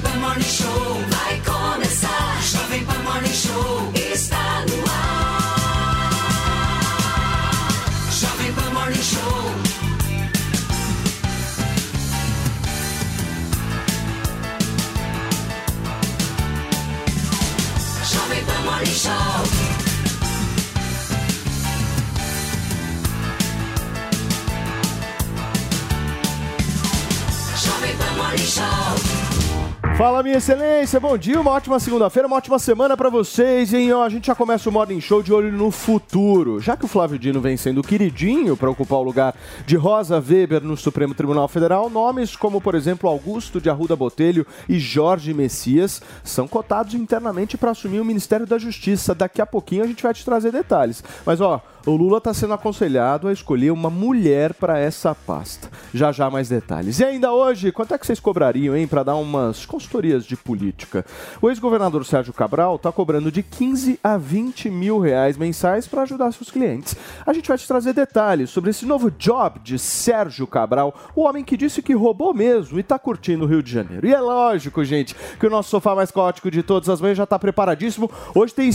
Morning Show Fala, minha excelência, bom dia, uma ótima segunda-feira, uma ótima semana pra vocês, hein? Ó, a gente já começa o Morning Show de olho no futuro. Já que o Flávio Dino vem sendo queridinho para ocupar o lugar de Rosa Weber no Supremo Tribunal Federal, nomes como, por exemplo, Augusto de Arruda Botelho e Jorge Messias são cotados internamente para assumir o Ministério da Justiça. Daqui a pouquinho a gente vai te trazer detalhes. Mas, ó, o Lula está sendo aconselhado a escolher uma mulher para essa pasta. Já já mais detalhes. E ainda hoje, quanto é que vocês cobrariam, hein, para dar umas consultorias de política? O ex-governador Sérgio Cabral está cobrando de 15 a 20 mil reais mensais para ajudar seus clientes. A gente vai te trazer detalhes sobre esse novo job de Sérgio Cabral, o homem que disse que roubou mesmo e está curtindo o Rio de Janeiro. E é lógico, gente, que o nosso sofá mais caótico de todas as manhãs já está preparadíssimo. Hoje tem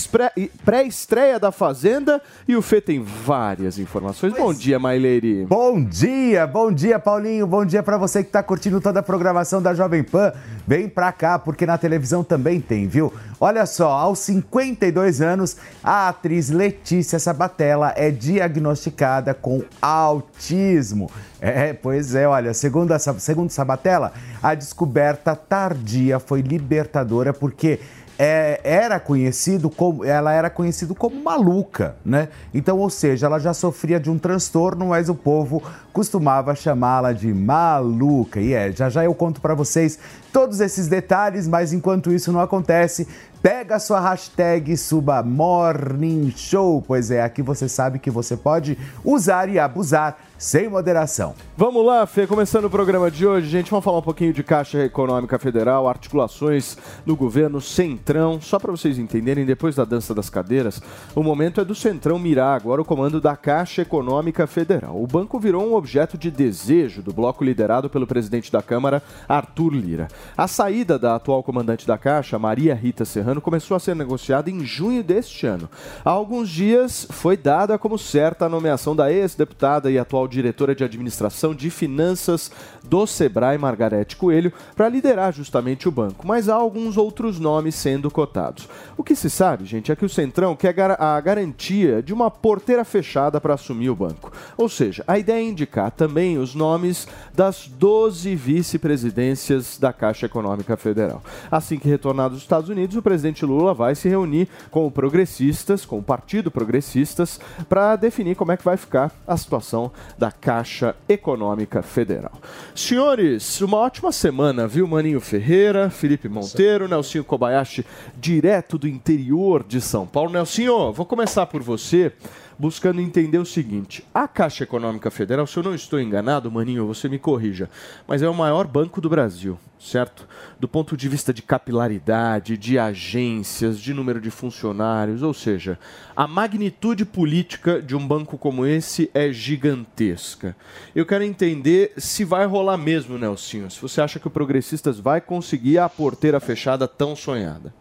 pré-estreia da Fazenda e o Fê tem várias informações. Bom dia, Maileire. Bom dia, bom dia, Paulinho. Bom dia pra você que tá curtindo toda a programação da Jovem Pan. Vem pra cá, porque na televisão também tem, viu? Olha só, aos 52 anos, a atriz Letícia Sabatella é diagnosticada com autismo. É, pois é, olha, segundo, a, segundo Sabatella, a descoberta tardia foi libertadora porque é, era conhecido como ela era conhecido como maluca, né? Então, ou seja, ela já sofria de um transtorno, mas o povo costumava chamá-la de maluca. E é, já já eu conto para vocês todos esses detalhes, mas enquanto isso não acontece, pega a sua hashtag e suba Morning Show, pois é, aqui você sabe que você pode usar e abusar sem moderação. Vamos lá, Fê, começando o programa de hoje, gente, vamos falar um pouquinho de Caixa Econômica Federal, articulações no governo Centrão, só para vocês entenderem, depois da dança das cadeiras, o momento é do Centrão mirar agora o comando da Caixa Econômica Federal. O banco virou um objeto de desejo do bloco liderado pelo presidente da Câmara, Arthur Lira. A saída da atual comandante da Caixa, Maria Rita Serrano, começou a ser negociada em junho deste ano. Há alguns dias foi dada como certa a nomeação da ex-deputada e atual diretora de administração de finanças do Sebrae, Margarete Coelho, para liderar justamente o banco. Mas há alguns outros nomes sendo cotados. O que se sabe, gente, é que o Centrão quer a garantia de uma porteira fechada para assumir o banco. Ou seja, a ideia é indicar também os nomes das 12 vice-presidências da Caixa Econômica Federal. Assim que retornar dos Estados Unidos, o presidente Lula vai se reunir com o Progressistas, com o Partido Progressistas, para definir como é que vai ficar a situação da Caixa Econômica Federal. Senhores, uma ótima semana, viu? Maninho Ferreira, Felipe Monteiro, Nelsinho Kobayashi, direto do interior de São Paulo. Nelsinho, vou começar por você buscando entender o seguinte: a Caixa Econômica Federal, se eu não estou enganado, Maninho, você me corrija, mas é o maior banco do Brasil, certo? Do ponto de vista de capilaridade, de agências, de número de funcionários, ou seja, a magnitude política de um banco como esse é gigantesca. Eu quero entender se vai rolar mesmo, Nelsinho, se você acha que o Progressistas vai conseguir a porteira fechada tão sonhada.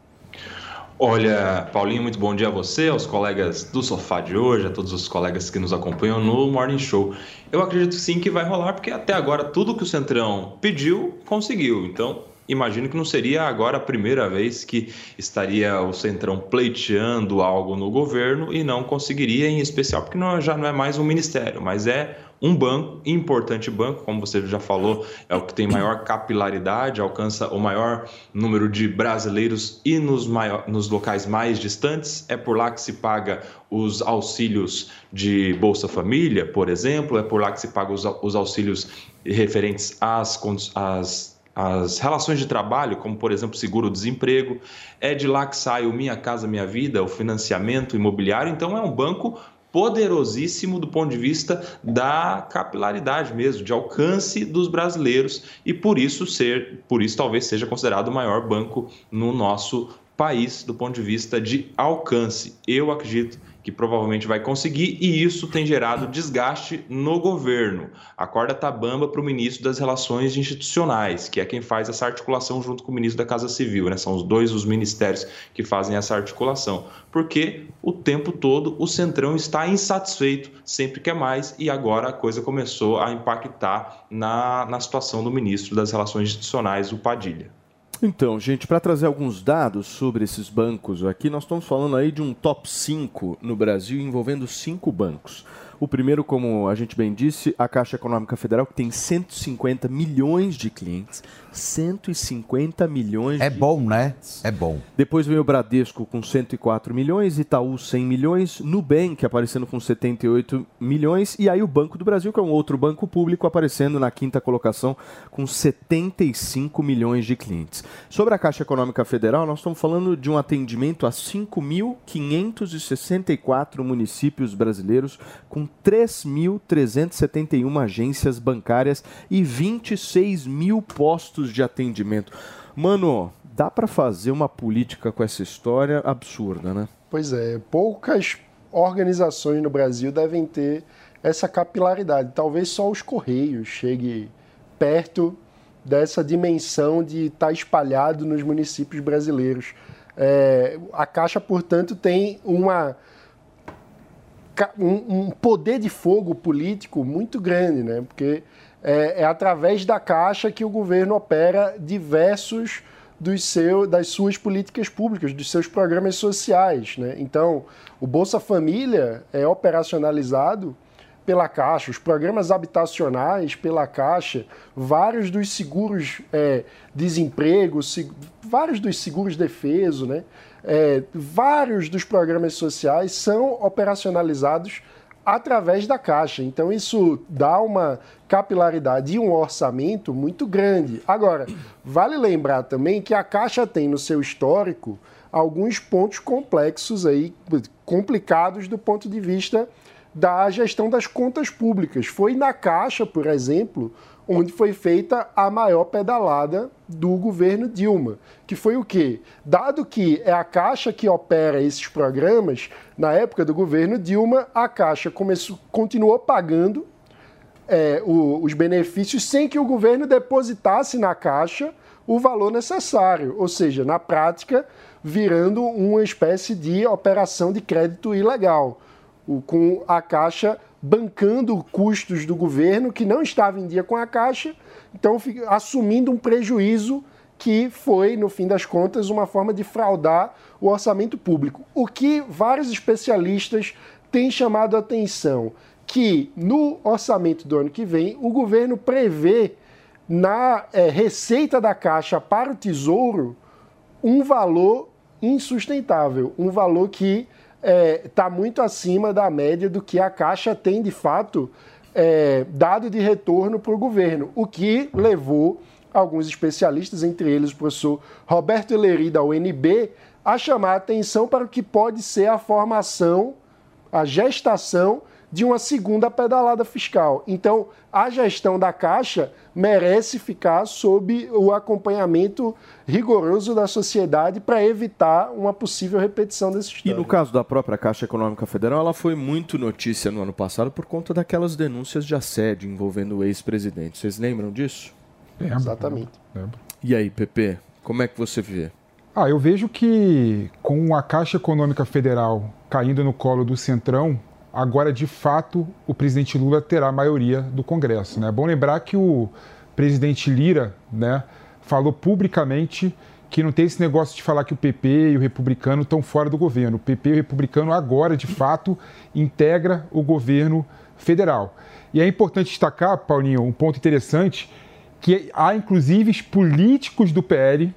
Olha, Paulinho, muito bom dia a você, aos colegas do sofá de hoje, a todos os colegas que nos acompanham no Morning Show. Eu acredito sim que vai rolar, porque até agora tudo que o Centrão pediu, conseguiu. Então, imagino que não seria agora a primeira vez que estaria o Centrão pleiteando algo no governo e não conseguiria, em especial porque não, já não é mais um ministério, mas é um banco, importante banco, como você já falou, é o que tem maior capilaridade, alcança o maior número de brasileiros e nos, maior, nos locais mais distantes. É por lá que se paga os auxílios de Bolsa Família, por exemplo, é por lá que se paga os, os auxílios referentes às, às as relações de trabalho, como por exemplo seguro-desemprego, é de lá que sai o Minha Casa Minha Vida, o financiamento imobiliário, então é um banco poderosíssimo do ponto de vista da capilaridade mesmo, de alcance dos brasileiros e por isso ser, por isso talvez seja considerado o maior banco no nosso país do ponto de vista de alcance. Eu acredito que provavelmente vai conseguir, e isso tem gerado desgaste no governo. A corda está bamba para o ministro das Relações Institucionais, que é quem faz essa articulação junto com o ministro da Casa Civil. Né? São os dois os ministérios que fazem essa articulação. Porque o tempo todo o Centrão está insatisfeito, sempre quer mais, e agora a coisa começou a impactar na, na situação do ministro das Relações Institucionais, o Padilha. Então, gente, para trazer alguns dados sobre esses bancos aqui, nós estamos falando aí de um top 5 no Brasil envolvendo cinco bancos. O primeiro, como a gente bem disse, a Caixa Econômica Federal, que tem 150 milhões de clientes. 150 milhões É de bom, né? É bom. depois vem o Bradesco com 104 milhões, Itaú 100 milhões, Nubank aparecendo com 78 milhões e aí o Banco do Brasil, que é um outro banco público, aparecendo na quinta colocação com 75 milhões de clientes. Sobre a Caixa Econômica Federal, nós estamos falando de um atendimento a 5.564 municípios brasileiros com 3.371 agências bancárias e 26 mil postos de atendimento. Mano, dá para fazer uma política com essa história absurda, né? Pois é, poucas organizações no Brasil devem ter essa capilaridade. Talvez só os Correios chegue perto dessa dimensão de estar espalhado nos municípios brasileiros. É, a Caixa, portanto, tem uma, um, um poder de fogo político muito grande, né? porque é, é através da Caixa que o governo opera diversos dos seu, das suas políticas públicas, dos seus programas sociais. Né? Então, o Bolsa Família é operacionalizado pela Caixa, os programas habitacionais pela Caixa, vários dos seguros é, desemprego, se- vários dos seguros defeso, né? É, vários dos programas sociais são operacionalizados através da Caixa. Então, isso dá uma capilaridade e um orçamento muito grande. Agora, vale lembrar também que a Caixa tem no seu histórico alguns pontos complexos aí, complicados do ponto de vista da gestão das contas públicas. Foi na Caixa, por exemplo, onde foi feita a maior pedalada do governo Dilma, que foi o quê? Dado que é a Caixa que opera esses programas, na época do governo Dilma, a Caixa começou, continuou pagando é, o- os benefícios sem que o governo depositasse na Caixa o valor necessário, ou seja, na prática, virando uma espécie de operação de crédito ilegal, com a Caixa bancando custos do governo que não estava em dia com a Caixa, então assumindo um prejuízo que foi, no fim das contas, uma forma de fraudar o orçamento público. O que vários especialistas têm chamado a atenção que no orçamento do ano que vem o governo prevê na eh, receita da Caixa para o Tesouro um valor insustentável, um valor que está muito acima da média do que a Caixa tem de fato eh, dado de retorno para o governo, o que levou alguns especialistas, entre eles o professor Roberto Eleri da UNB, a chamar a atenção para o que pode ser a formação, a gestação de uma segunda pedalada fiscal. Então, a gestão da Caixa merece ficar sob o acompanhamento rigoroso da sociedade para evitar uma possível repetição desse E história. no caso da própria Caixa Econômica Federal, ela foi muito notícia no ano passado por conta daquelas denúncias de assédio envolvendo o ex-presidente. Vocês lembram disso? Lembro, Exatamente. lembro. E aí, Pepe, como é que você vê? Ah, eu vejo que com a Caixa Econômica Federal caindo no colo do Centrão, agora de fato o presidente Lula terá a maioria do Congresso. né? É bom lembrar que o presidente Lira né, falou publicamente que não tem esse negócio de falar que o PP e o republicano estão fora do governo. O PP e o republicano agora, de fato, integra o governo federal. E é importante destacar, Paulinho, um ponto interessante, que há inclusive políticos do PL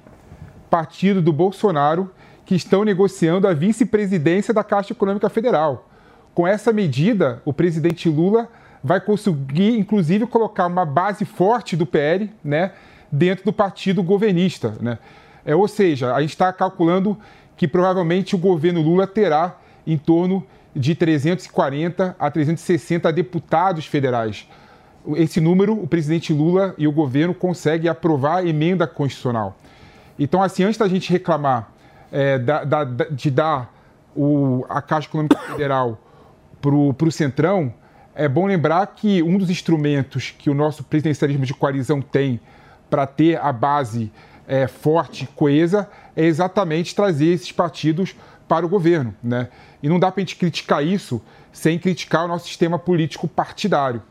partido do Bolsonaro que estão negociando a vice-presidência da Caixa Econômica Federal. Com essa medida, o presidente Lula vai conseguir, inclusive, colocar uma base forte do PL né, dentro do partido governista. Né? É, ou seja, a gente está calculando que provavelmente o governo Lula terá em torno de 340 a 360 deputados federais. Esse número, o presidente Lula e o governo conseguem aprovar a emenda constitucional. Então, assim, antes da gente reclamar é, da- da- de dar o, a Caixa Econômica Federal para o Centrão, é bom lembrar que um dos instrumentos que o nosso presidencialismo de coalizão tem para ter a base é, forte, coesa, é exatamente trazer esses partidos para o governo. Né? E não dá para a gente criticar isso sem criticar o nosso sistema político partidário.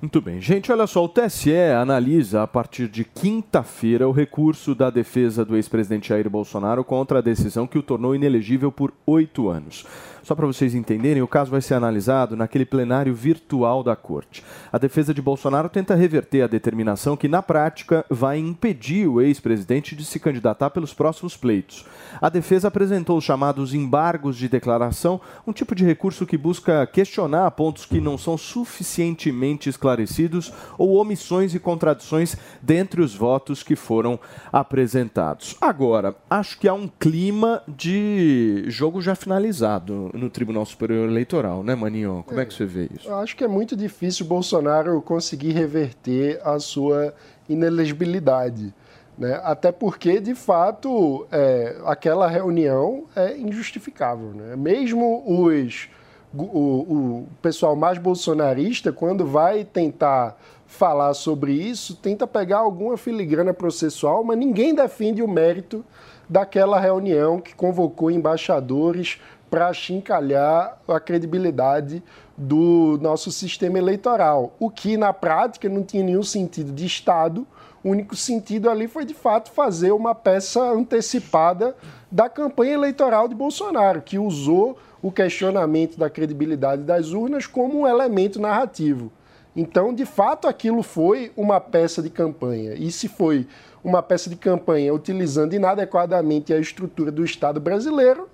Muito bem. Gente, olha só, o TSE analisa a partir de quinta-feira o recurso da defesa do ex-presidente Jair Bolsonaro contra a decisão que o tornou inelegível por oito anos. Só para vocês entenderem, o caso vai ser analisado naquele plenário virtual da Corte. A defesa de Bolsonaro tenta reverter a determinação que, na prática, vai impedir o ex-presidente de se candidatar pelos próximos pleitos. A defesa apresentou os chamados embargos de declaração, um tipo de recurso que busca questionar pontos que não são suficientemente esclarecidos ou omissões e contradições dentre os votos que foram apresentados. Agora, acho que há um clima de jogo já finalizado no Tribunal Superior Eleitoral, né, Maninho? Como é, é que você vê isso? Eu acho que é muito difícil o Bolsonaro conseguir reverter a sua inelegibilidade. Né? Até porque, de fato, é, aquela reunião é injustificável. Né? Mesmo os, o, o pessoal mais bolsonarista, quando vai tentar falar sobre isso, tenta pegar alguma filigrana processual, mas ninguém defende o mérito daquela reunião que convocou embaixadores para chincalhar a credibilidade do nosso sistema eleitoral, o que na prática não tinha nenhum sentido de Estado. O único sentido ali foi de fato fazer uma peça antecipada da campanha eleitoral de Bolsonaro, que usou o questionamento da credibilidade das urnas como um elemento narrativo. Então, de fato, aquilo foi uma peça de campanha. E se foi uma peça de campanha utilizando inadequadamente a estrutura do Estado brasileiro,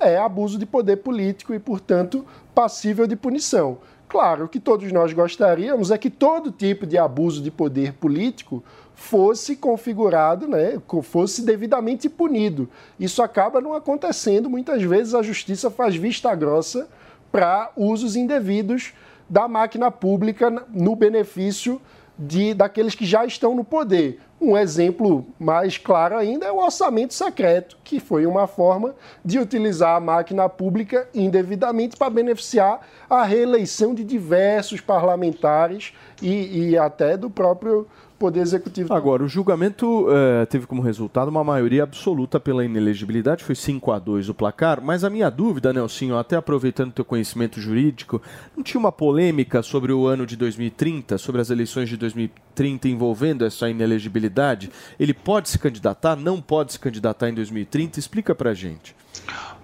é abuso de poder político e, portanto, passível de punição. Claro que todos nós gostaríamos é que todo tipo de abuso de poder político fosse configurado, né, fosse devidamente punido. Isso acaba não acontecendo. Muitas vezes a justiça faz vista grossa para usos indevidos da máquina pública no benefício de, daqueles que já estão no poder. Um exemplo mais claro ainda é o orçamento secreto, que foi uma forma de utilizar a máquina pública indevidamente para beneficiar a reeleição de diversos parlamentares e, e até do próprio Poder Executivo. Agora, o julgamento uh, teve como resultado uma maioria absoluta pela inelegibilidade, foi 5 a 2 o placar, mas a minha dúvida, Nelsinho, até aproveitando teu conhecimento jurídico, não tinha uma polêmica sobre o ano de 2030, sobre as eleições de 2030 envolvendo essa inelegibilidade? Ele pode se candidatar, não pode se candidatar em 2030? Explica pra gente.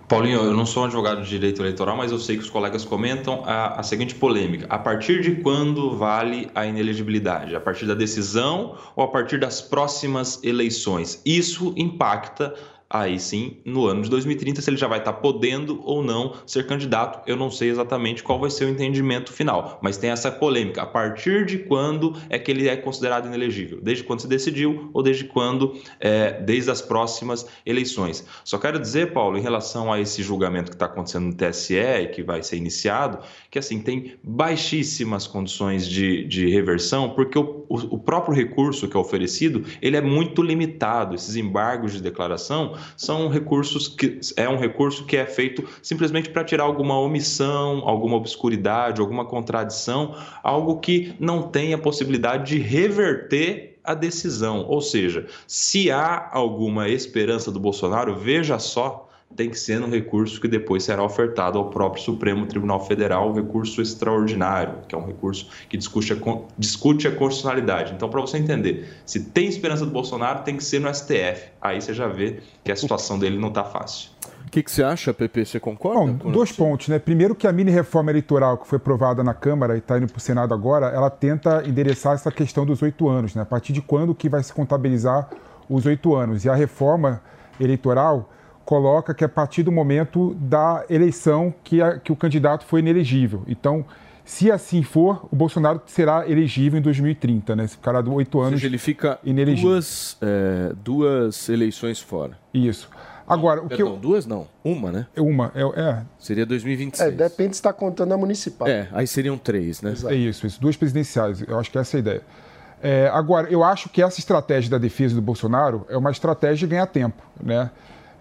Paulinho, eu não sou um advogado de direito eleitoral, mas eu sei que os colegas comentam a, a, seguinte polêmica: a partir de quando vale a inelegibilidade? A partir da decisão ou a partir das próximas eleições? Isso impacta aí sim, no ano de 2030, se ele já vai estar podendo ou não ser candidato. Eu não sei exatamente qual vai ser o entendimento final, mas tem essa polêmica. A partir de quando é que ele é considerado inelegível? Desde quando se decidiu ou desde quando? É, desde as próximas eleições. Só quero dizer, Paulo, em relação a esse julgamento que está acontecendo no TSE e que vai ser iniciado, que assim tem baixíssimas condições de, de reversão, porque o, o, o próprio recurso que é oferecido ele é muito limitado. Esses embargos de declaração são recursos que é um recurso que é feito simplesmente para tirar alguma omissão, alguma obscuridade, alguma contradição, algo que não tem a possibilidade de reverter a decisão. Ou seja, se há alguma esperança do Bolsonaro, veja só tem que ser no recurso que depois será ofertado ao próprio Supremo Tribunal Federal, o recurso extraordinário, que é um recurso que discute a, discute a constitucionalidade. Então, para você entender, se tem esperança do Bolsonaro, tem que ser no STF. Aí você já vê que a situação dele não está fácil. O que, que, você acha, Pepe? Você concorda? Bom, dois pontos, né? Primeiro que a mini reforma eleitoral que foi aprovada na Câmara e está indo para o Senado agora, ela tenta endereçar essa questão dos oito anos, né? A partir de quando que vai se contabilizar os oito anos? E a reforma eleitoral coloca que é a partir do momento da eleição que, a, que o candidato foi inelegível. Então, se assim for, o Bolsonaro será elegível em 2030, né? Esse cara de oito anos. Ou seja, ele fica duas, é, duas eleições fora. Isso. Agora, não, o perdão, que eu... duas não, uma, né? Uma, é. é. Seria 2026. É, depende se está contando a municipal. É, aí seriam três, né? Exato. É isso, isso. Duas presidenciais. Eu acho que essa é a ideia. É, agora, eu acho que essa estratégia da defesa do Bolsonaro é uma estratégia de ganhar tempo, né?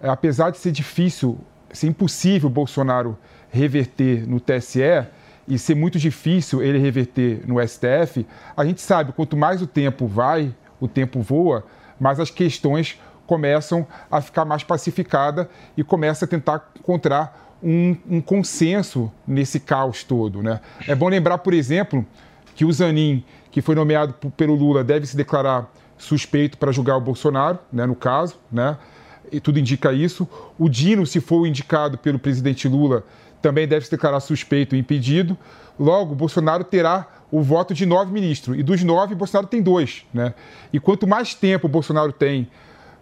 É, apesar de ser difícil ser impossível Bolsonaro reverter no TSE e ser muito difícil ele reverter no STF, a gente sabe, quanto mais o tempo vai, o tempo voa, mais as questões começam a ficar mais pacificadas e começa a tentar encontrar um, um, consenso nesse caos todo. Né? É bom lembrar, por exemplo, que o Zanin, que foi nomeado pelo Lula, deve se declarar suspeito para julgar o Bolsonaro, né, no caso, né? E tudo indica isso. O Dino, se for indicado pelo presidente Lula, também deve se declarar suspeito e impedido. Logo, Bolsonaro terá o voto de nove ministros. E dos nove, Bolsonaro tem dois. Né? E quanto mais tempo Bolsonaro tem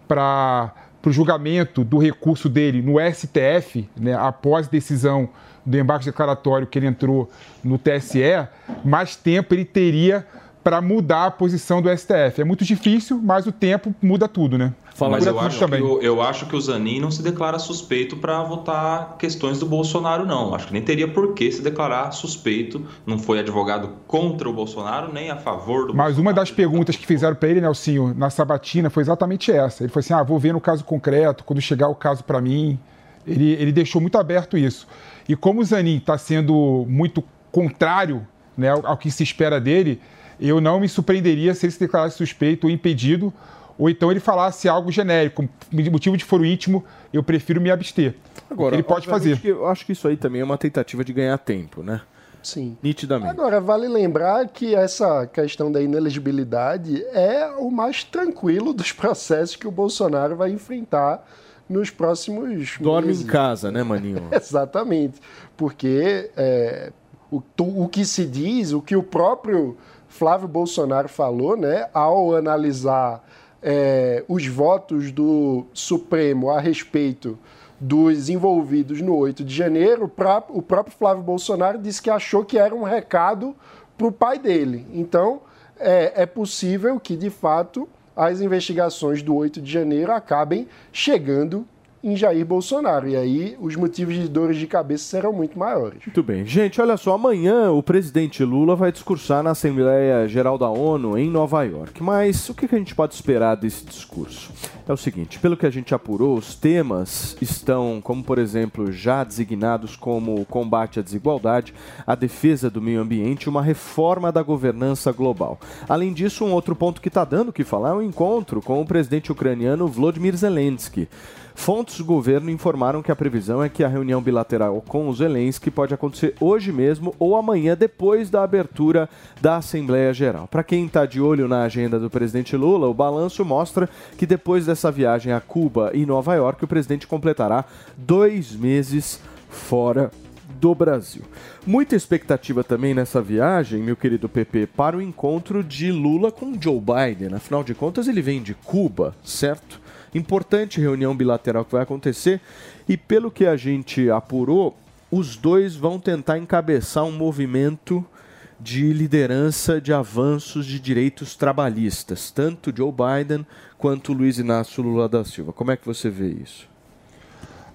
para o julgamento do recurso dele no STF, né, após decisão do embarque declaratório que ele entrou no TSE, mais tempo ele teria para mudar a posição do STF. É muito difícil, mas o tempo muda tudo, né? Fala, mas eu acho, também. O, eu acho que o Zanin não se declara suspeito para votar questões do Bolsonaro, não. Acho que nem teria por que se declarar suspeito. Não foi advogado contra o Bolsonaro, nem a favor do Mas Bolsonaro. uma das perguntas que fizeram para ele, Nelsinho, na sabatina, foi exatamente essa. Ele falou assim: ah, vou ver no caso concreto, quando chegar o caso para mim. Ele, ele deixou muito aberto isso. E como o Zanin está sendo muito contrário né, ao que se espera dele, eu não me surpreenderia se ele se declarasse suspeito ou impedido ou então ele falasse algo genérico, motivo de foro íntimo, eu prefiro me abster. Agora, ele pode fazer. eu acho que isso aí também é uma tentativa de ganhar tempo, né? Sim. Nitidamente. Agora, vale lembrar que essa questão da inelegibilidade é o mais tranquilo dos processos que o Bolsonaro vai enfrentar nos próximos Dorme meses. em casa, né, Maninho? Exatamente. Porque é, o, o que se diz, o que o próprio Flávio Bolsonaro falou, né, ao analisar é, os votos do Supremo a respeito dos envolvidos no 8 de janeiro, o próprio Flávio Bolsonaro disse que achou que era um recado para o pai dele. Então, é, é possível que, de fato, as investigações do 8 de janeiro acabem chegando em Jair Bolsonaro. E aí os motivos de dores de cabeça serão muito maiores. Muito bem. Gente, olha só, amanhã o presidente Lula vai discursar na Assembleia Geral da ONU em Nova York. Mas o que a gente pode esperar desse discurso? É o seguinte, pelo que a gente apurou, os temas estão, como por exemplo, já designados como o combate à desigualdade, a defesa do meio ambiente e uma reforma da governança global. Além disso, um outro ponto que está dando o que falar é o um encontro com o presidente ucraniano Volodymyr Zelensky. Fontes do governo informaram que a previsão é que a reunião bilateral com o Zelensky pode acontecer hoje mesmo ou amanhã, depois da abertura da Assembleia Geral. Para quem está de olho na agenda do presidente Lula, o balanço mostra que depois dessa viagem a Cuba e Nova York, o presidente completará dois meses fora do Brasil. Muita expectativa também nessa viagem, meu querido PP, para o encontro de Lula com Joe Biden. Afinal de contas, ele vem de Cuba, certo? Importante reunião bilateral que vai acontecer e pelo que a gente apurou, os dois vão tentar encabeçar um movimento de liderança de avanços de direitos trabalhistas, tanto Joe Biden quanto Luiz Inácio Lula da Silva. Como é que você vê isso?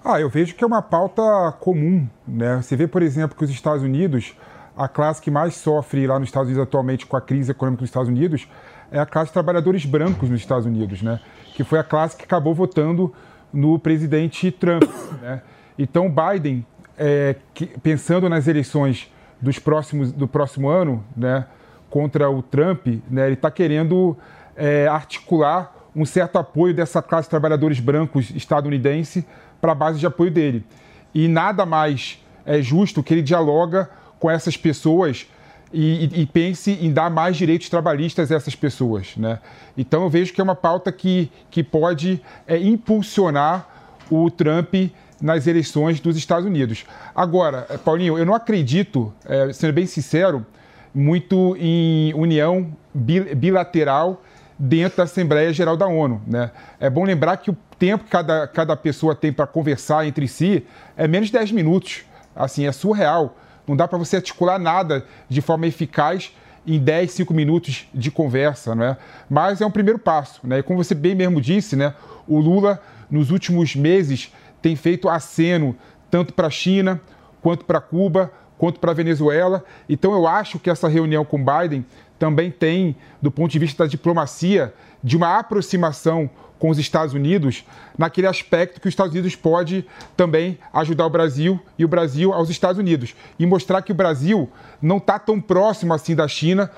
Ah, eu vejo que é uma pauta comum. Né? Você vê, por exemplo, que os Estados Unidos, a classe que mais sofre lá nos Estados Unidos atualmente com a crise econômica dos Estados Unidos, é a classe de trabalhadores brancos nos Estados Unidos. Né? Que foi a classe que acabou votando no presidente Trump. Né? Então, Biden, é, que, pensando nas eleições dos próximos, do próximo ano, né, contra o Trump, né, ele está querendo é, articular um certo apoio dessa classe de trabalhadores brancos estadunidense para a base de apoio dele. E nada mais é justo que ele dialoga com essas pessoas e, e, pense em dar mais direitos trabalhistas a essas pessoas. Né? Então eu vejo que é uma pauta que, que pode é, impulsionar o Trump nas eleições dos Estados Unidos. Agora, é, Paulinho, eu não acredito, é, sendo bem sincero, muito em união bilateral dentro da Assembleia Geral da ONU. Né? É bom lembrar que o tempo que cada, cada pessoa tem para conversar entre si é menos de 10 minutos. Assim, é surreal. Não dá para você articular nada de forma eficaz em 10, 5 minutos de conversa, não é? Mas é um primeiro passo, né? E como você bem mesmo disse, né? O Lula, nos últimos meses, tem feito aceno tanto para a China, quanto para Cuba, quanto para a Venezuela. Então eu acho que essa reunião com Biden também tem, do ponto de vista da diplomacia, de uma aproximação com os Estados Unidos, naquele aspecto que os Estados Unidos pode também ajudar o Brasil e o Brasil aos Estados Unidos. E mostrar que o Brasil não está tão próximo assim da China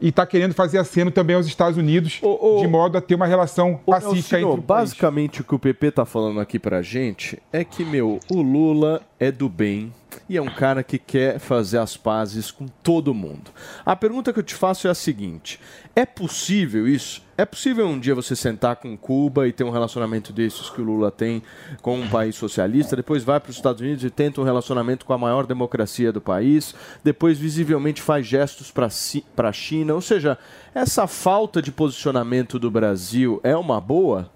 e está querendo fazer aceno também aos Estados Unidos, Ô, ô, de modo a ter uma relação Ô, pacífica Nelsinho, entre o país. basicamente o que o PP tá falando aqui pra gente é que, meu, o Lula é do bem e é um cara que quer fazer as pazes com todo mundo. A pergunta que eu te faço é a seguinte: é possível isso? É possível um dia você sentar com Cuba e ter um relacionamento desses que o Lula tem com um país socialista, depois vai para os Estados Unidos e tenta um relacionamento com a maior democracia do país, depois visivelmente faz gestos para a China? Ou seja, essa falta de posicionamento do Brasil é uma boa?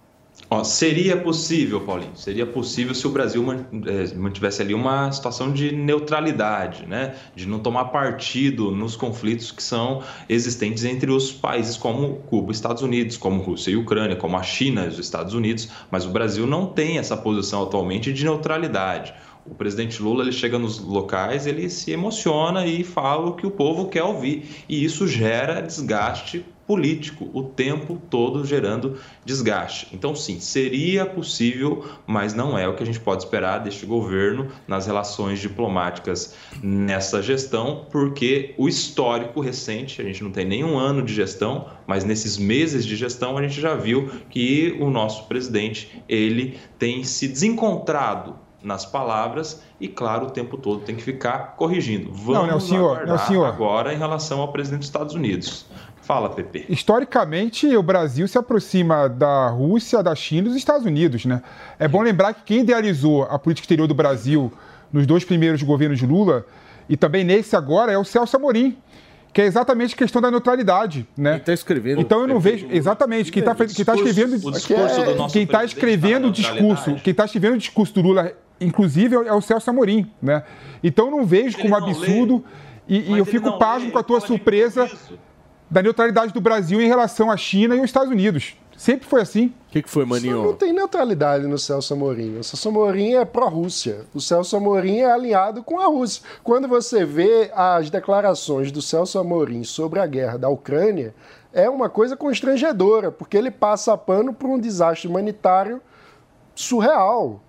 Ó, seria possível, Paulinho, seria possível se o Brasil eh, mantivesse ali uma situação de neutralidade, né? de não tomar partido nos conflitos que são existentes entre os países como Cuba Estados Unidos, como Rússia e Ucrânia, como a China e os Estados Unidos, mas o Brasil não tem essa posição atualmente de neutralidade. O presidente Lula ele chega nos locais, ele se emociona e fala o que o povo quer ouvir. E isso gera desgaste político o tempo todo gerando desgaste. Então, sim, seria possível, mas não é o que a gente pode esperar deste governo nas relações diplomáticas nessa gestão, porque o histórico recente, a gente não tem nenhum ano de gestão, mas nesses meses de gestão a gente já viu que o nosso presidente ele tem se desencontrado nas palavras e, claro, o tempo todo tem que ficar corrigindo. Vamos não, senhor, aguardar não, senhor. agora em relação ao presidente dos Estados Unidos. Fala, Pepe. Historicamente, o Brasil se aproxima da Rússia, da China e dos Estados Unidos, né? É bom lembrar que quem idealizou a política exterior do Brasil nos dois primeiros governos de Lula e também nesse agora é o Celso Amorim, que é exatamente a questão da neutralidade, né? Quem tá escrevendo? Então eu não vejo exatamente quem está quem tá escrevendo O discurso do nosso quem está presidente escrevendo o discurso, quem está escrevendo o discurso do Lula, inclusive, é o Celso Amorim, né? Então eu não vejo como absurdo e, e eu fico pasmo com a tua surpresa improviso. Da neutralidade do Brasil em relação à China e aos Estados Unidos. Sempre foi assim. O que, que foi, Isso Não Maninho? tem neutralidade no Celso Amorim. O Celso Amorim é pró-Rússia. O Celso Amorim é alinhado com a Rússia. Quando você vê as declarações do Celso Amorim sobre a guerra da Ucrânia, é uma coisa constrangedora, porque ele passa pano por um desastre humanitário surreal.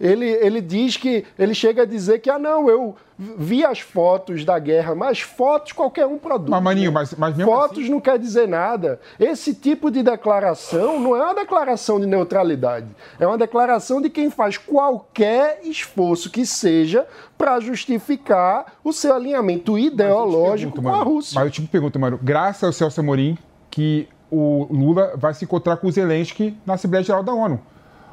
Ele, ele diz que. Ele chega a dizer que, ah, não, eu vi as fotos da guerra, mas fotos qualquer um produz. Mas, Maninho, né? mas- mas Fotos assim- não quer dizer nada. Esse tipo de declaração não é uma declaração de neutralidade. É uma declaração de quem faz qualquer esforço que seja para justificar o seu alinhamento ideológico Pergunto, com a mano, Rússia. Mas eu te pergunto, mano, graças ao Celso Amorim, que o Lula vai se encontrar com o Zelensky na Assembleia Geral da ONU.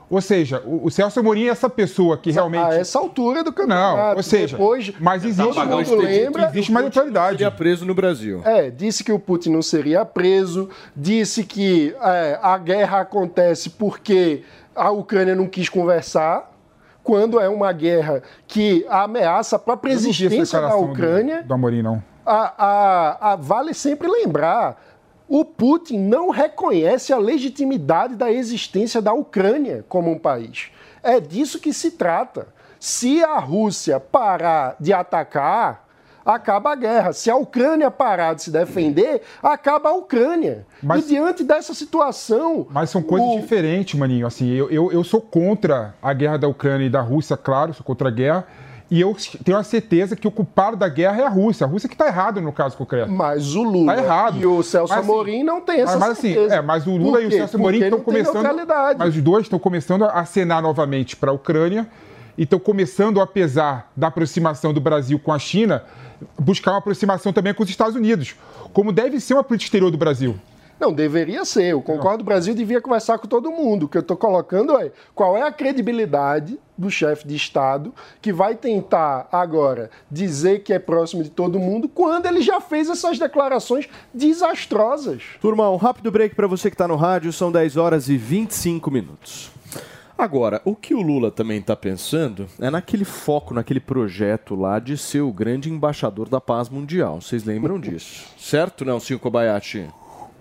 Ou seja, o, o Celso Amorim é essa pessoa que realmente. A essa altura do campeonato. Não, ou seja, Depois, mas existe, todo mundo existe- lembra, existe uma neutralidade. Seria preso no Brasil. É, disse que o Putin não seria preso, disse que é, a guerra acontece porque a Ucrânia não quis conversar, quando é uma guerra que ameaça a própria existência da declaração do- Ucrânia. Do, Amorim, não. a- a- a- vale sempre lembrar, o Putin não reconhece a legitimidade da existência da Ucrânia como um país. É disso que se trata. Se a Rússia parar de atacar, acaba a guerra. Se a Ucrânia parar de se defender, acaba a Ucrânia. Mas- e diante dessa situação. Mas são coisas o- diferentes, Maninho. Assim, eu, eu, eu sou contra a guerra da Ucrânia e da Rússia, claro, sou contra a guerra. E eu tenho a certeza que o culpado da guerra é a Rússia. A Rússia que está errado no caso concreto. Mas o Lula Tá errado. e o Celso Mas, assim, Amorim não têm essa mas, mas, assim, certeza. é, mas o Lula e o? Celso Amorim estão tem começando. Mas os dois estão começando a acenar novamente para a Ucrânia e estão começando, apesar da aproximação do Brasil com a China, buscar uma aproximação também com os Estados Unidos. Como deve ser uma política exterior do Brasil. Não, deveria ser. Eu concordo, o Brasil devia conversar com todo mundo. O que eu estou colocando é qual é a credibilidade do chefe de Estado que vai tentar agora dizer que é próximo de todo mundo quando ele já fez essas declarações desastrosas. Turma, um rápido break para você que está no rádio, são 10 horas e 25 minutos. Agora, o que o Lula também está pensando é naquele foco, naquele projeto lá de ser o grande embaixador da paz mundial. Vocês lembram disso? Certo, Nelson Kobayashi?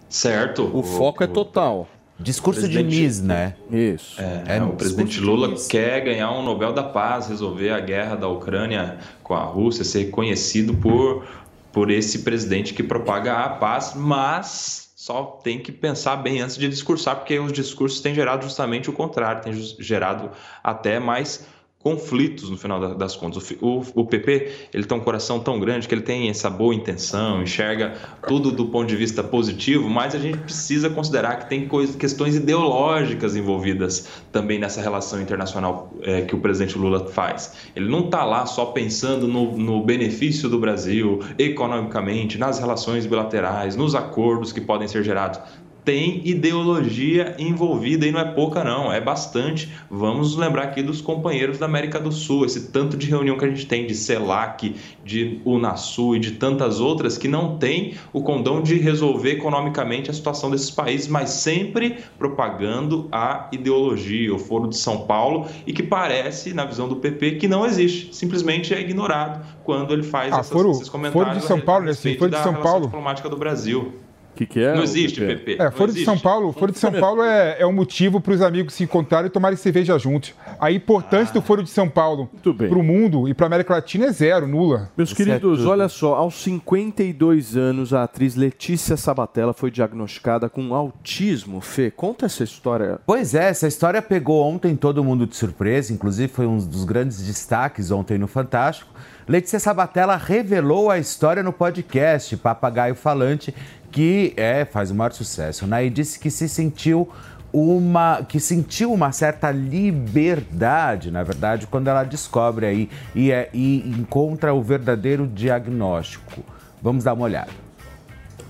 Certo. O foco é total. Discurso de Presidente- Nis, né? Isso. É, É, o presidente Lula de quer ganhar um Nobel da Paz, resolver a guerra da Ucrânia com a Rússia, ser conhecido por por esse presidente que propaga a paz, mas só tem que pensar bem antes de discursar, porque os discursos têm gerado justamente o contrário, têm gerado até mais conflitos no final das contas. O, o, PP ele tem um coração tão grande que ele tem essa boa intenção, enxerga tudo do ponto de vista positivo, mas a gente precisa considerar que tem coisas, questões ideológicas envolvidas também nessa relação internacional é, que o presidente Lula faz. Ele não está lá só pensando no, no benefício do Brasil economicamente, nas relações bilaterais, nos acordos que podem ser gerados tem ideologia envolvida e não é pouca não, é bastante. Vamos lembrar aqui dos companheiros da América do Sul, esse tanto de reunião que a gente tem de CELAC, de Unasul e de tantas outras que não tem o condão de resolver economicamente a situação desses países, mas sempre propagando a ideologia, o Foro de São Paulo, e que parece, na visão do PP, que não existe, simplesmente é ignorado quando ele faz ah, essas, foro, esses comentários foro de São Paulo, assim, foro de São Paulo. diplomática do Brasil que, que é? Não existe, PP. É, Foro de São Paulo, Foro de São Paulo é, é um motivo para os amigos se encontrarem e tomarem cerveja juntos. A importância ah, do Foro de São Paulo para o mundo e para a América Latina é zero, nula. Meus Isso queridos, é olha só, aos 52 anos, a atriz Letícia Sabatella foi diagnosticada com autismo. Fê, conta essa história. Pois é, essa história pegou ontem todo mundo de surpresa, inclusive foi um dos grandes destaques ontem no Fantástico. Letícia Sabatella revelou a história no podcast Papagaio Falante que é, faz o maior sucesso, né? E disse que se sentiu uma que sentiu uma certa liberdade, na verdade, quando ela descobre aí e, é, e encontra o verdadeiro diagnóstico. Vamos dar uma olhada.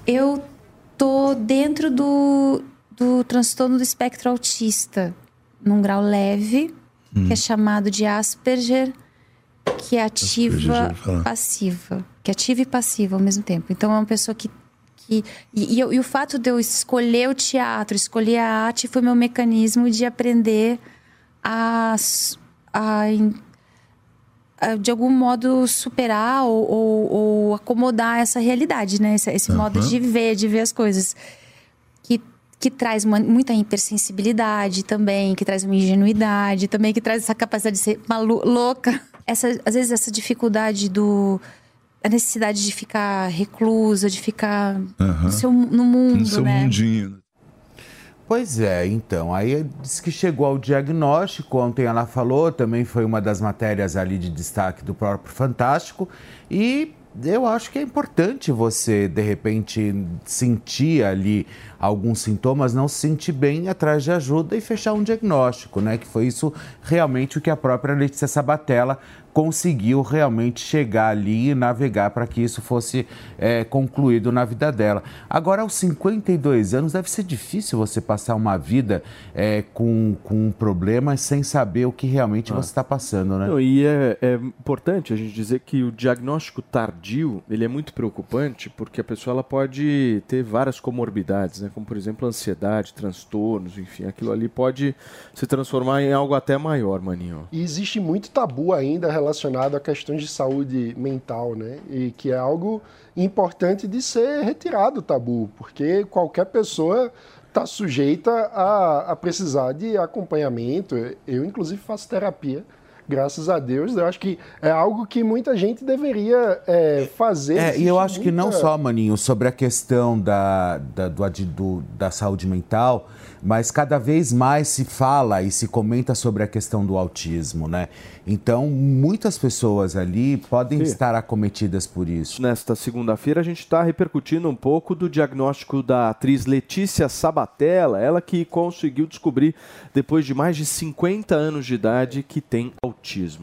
Eu tô dentro do, do transtorno do espectro autista, num grau leve, hum. que é chamado de Asperger, que é ativa passiva, que é ativa e passiva ao mesmo tempo. Então é uma pessoa que que. E, e, e, o fato de eu escolher o teatro, escolher a arte, foi meu mecanismo de aprender a, a, a de algum modo superar ou, ou, ou, acomodar essa realidade, né? Esse, esse uhum. modo de ver, de ver as coisas. Que, que traz uma, muita hipersensibilidade também, que traz uma ingenuidade também, que traz essa capacidade de ser malu louca. Essa, às vezes essa dificuldade do a necessidade de ficar reclusa, de ficar uhum. no, seu, no mundo, no seu né? mundinho. Pois é, então, aí disse que chegou ao diagnóstico, ontem ela falou, também foi uma das matérias ali de destaque do próprio Fantástico, e eu acho que é importante você, de repente, sentir ali alguns sintomas, não se sentir bem atrás de ajuda e fechar um diagnóstico, né? Que foi isso realmente o que a própria Letícia Sabatella conseguiu realmente chegar ali e navegar para que isso fosse é, concluído na vida dela. Agora, aos 52 anos, deve ser difícil você passar uma vida é, com, com problemas sem saber o que realmente ah. você está passando, né? Não, e é, é, importante a gente dizer que o diagnóstico tardio ele é muito preocupante porque a pessoa ela pode ter várias comorbidades, né? Como por exemplo ansiedade, transtornos, enfim, aquilo ali pode se transformar em algo até maior, maninho. E existe muito tabu ainda relacionado a questões de saúde mental, né? E que é algo importante de ser retirado o tabu, porque qualquer pessoa está sujeita a, a precisar de acompanhamento. Eu, inclusive, faço terapia graças a Deus. Eu acho que é algo que muita gente deveria é, fazer. É, e eu acho muita... que não só, Maninho, sobre a questão da, da, do, do, da saúde mental, mas cada vez mais se fala e se comenta sobre a questão do autismo, né? Então, muitas pessoas ali podem Sim. estar acometidas por isso. Nesta segunda-feira, a gente está repercutindo um pouco do diagnóstico da atriz Letícia Sabatella, ela que conseguiu descobrir, depois de mais de 50 anos de idade, que tem autismo,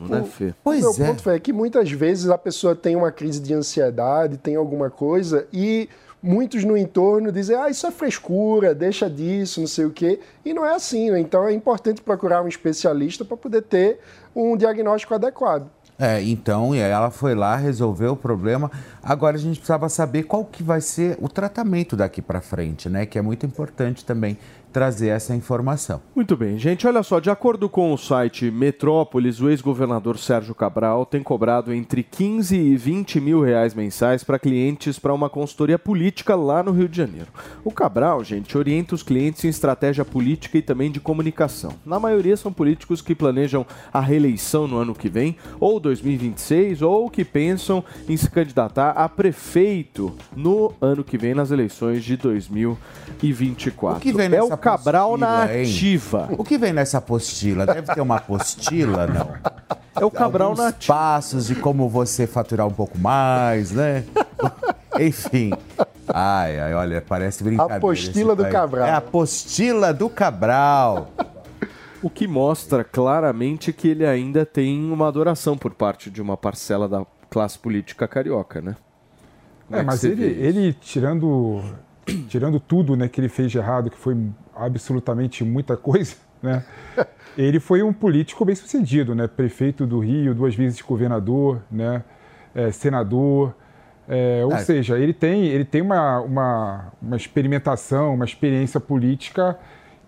né, Fê? Pois o meu é. ponto é que muitas vezes a pessoa tem uma crise de ansiedade, tem alguma coisa e muitos no entorno dizem, ah, isso é frescura, deixa disso, não sei o quê. E não é assim, né? Então é importante procurar um especialista para poder ter um diagnóstico adequado. É, então, e ela foi lá, resolveu o problema. Agora a gente precisava saber qual que vai ser o tratamento daqui para frente, né? Que é muito importante também trazer essa informação. Muito bem, gente. Olha só, de acordo com o site Metrópolis, o ex-governador Sérgio Cabral tem cobrado entre 15 e 20 mil reais mensais para clientes para uma consultoria política lá no Rio de Janeiro. O Cabral, gente, orienta os clientes em estratégia política e também de comunicação. Na maioria são políticos que planejam a reeleição no ano que vem, ou 2026, ou que pensam em se candidatar a prefeito no ano que vem nas eleições de 2024. O que vem é nessa o Cabral na hein? ativa. O que vem nessa apostila? Deve ter uma apostila, não? É o Cabral Alguns na ativa. passos de como você faturar um pouco mais, né? Enfim. Ai, ai, olha, parece brincadeira. Apostila do país. Cabral. É a apostila do Cabral. O que mostra claramente que ele ainda tem uma adoração por parte de uma parcela da classe política carioca, né? Como É, que mas ele, ele tirando, tirando tudo né, que ele fez de errado, que foi absolutamente muita coisa, né? Ele foi um político bem sucedido, né? Prefeito do Rio, duas vezes governador, né? É, senador. É, ou É. seja, ele tem, ele tem uma, uma, uma experimentação, uma experiência política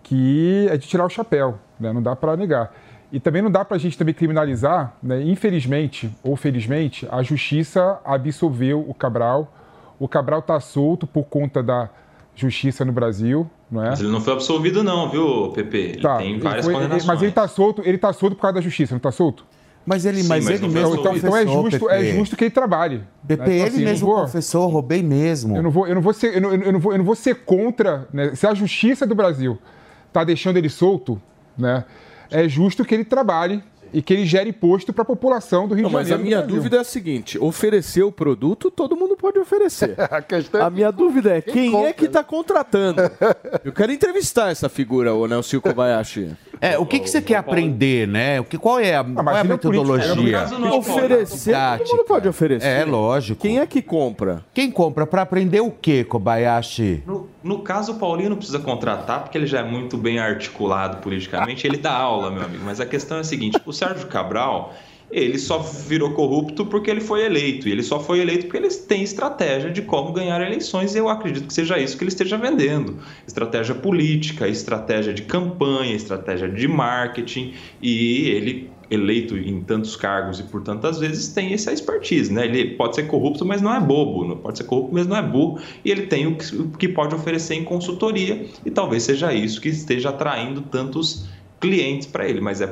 que é de tirar o chapéu, né? não dá para negar. E também não dá para a gente também criminalizar, né? infelizmente ou felizmente, a justiça absolveu o Cabral. O Cabral está solto por conta da justiça no Brasil, não é? Mas ele não foi absolvido, não, viu, Pepe? Ele Tá, tem ele várias foi- condenações. mas ele está solto, ele tá solto por causa da justiça, não está solto? Mas ele, Sim, mas mas ele mesmo Então, então, então é justo, é justo que ele trabalhe. Pepe, né? Então, ele assim, mesmo não vou- confessou, roubei mesmo. Eu não vou, eu não vou ser, eu não, eu não vou, eu não vou ser contra, né? Se a justiça do Brasil está deixando ele solto, né? É justo que ele trabalhe e que ele gere imposto para a população do Rio Não, de mas Janeiro. a minha dúvida é a seguinte: oferecer o produto, todo mundo pode oferecer. A questão é A minha dúvida é quem compra, é que está contratando? Eu quero entrevistar essa figura, o Nelson Kobayashi. É, o que, que você quer aprender, né? O que, qual é a, qual é a mas é político, metodologia? Não, Oferecer, todo mundo pode oferecer. É, lógico. Quem é que compra? Quem compra para aprender o quê, Kobayashi? No, no caso, o Paulinho não precisa contratar, porque ele já é muito bem articulado politicamente, ele dá aula, meu amigo. Mas a questão é a seguinte: o Sérgio Cabral, ele só virou corrupto porque ele foi eleito. E ele só foi eleito porque eles têm estratégia de como ganhar eleições, e eu acredito que seja isso que ele esteja vendendo. Estratégia política, estratégia de campanha, estratégia de marketing, e ele. Eleito em tantos cargos e por tantas vezes tem essa expertise, né? Ele pode ser corrupto, mas não é bobo, não pode ser corrupto, mas não é burro, e ele tem o que, pode oferecer em consultoria, e talvez seja isso que esteja atraindo tantos clientes para ele, mas é,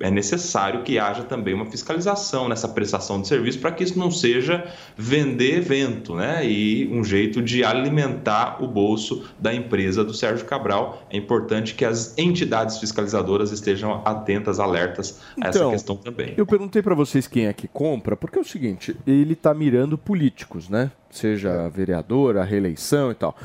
é necessário que haja também uma fiscalização nessa prestação de serviço para que isso não seja vender evento, né? E um jeito de alimentar o bolso da empresa do Sérgio Cabral. É importante que as entidades fiscalizadoras estejam atentas, alertas a essa Então, questão também. Eu perguntei pra vocês quem é que compra, porque é o seguinte, ele tá mirando políticos, né? Seja vereador, a reeleição e tal.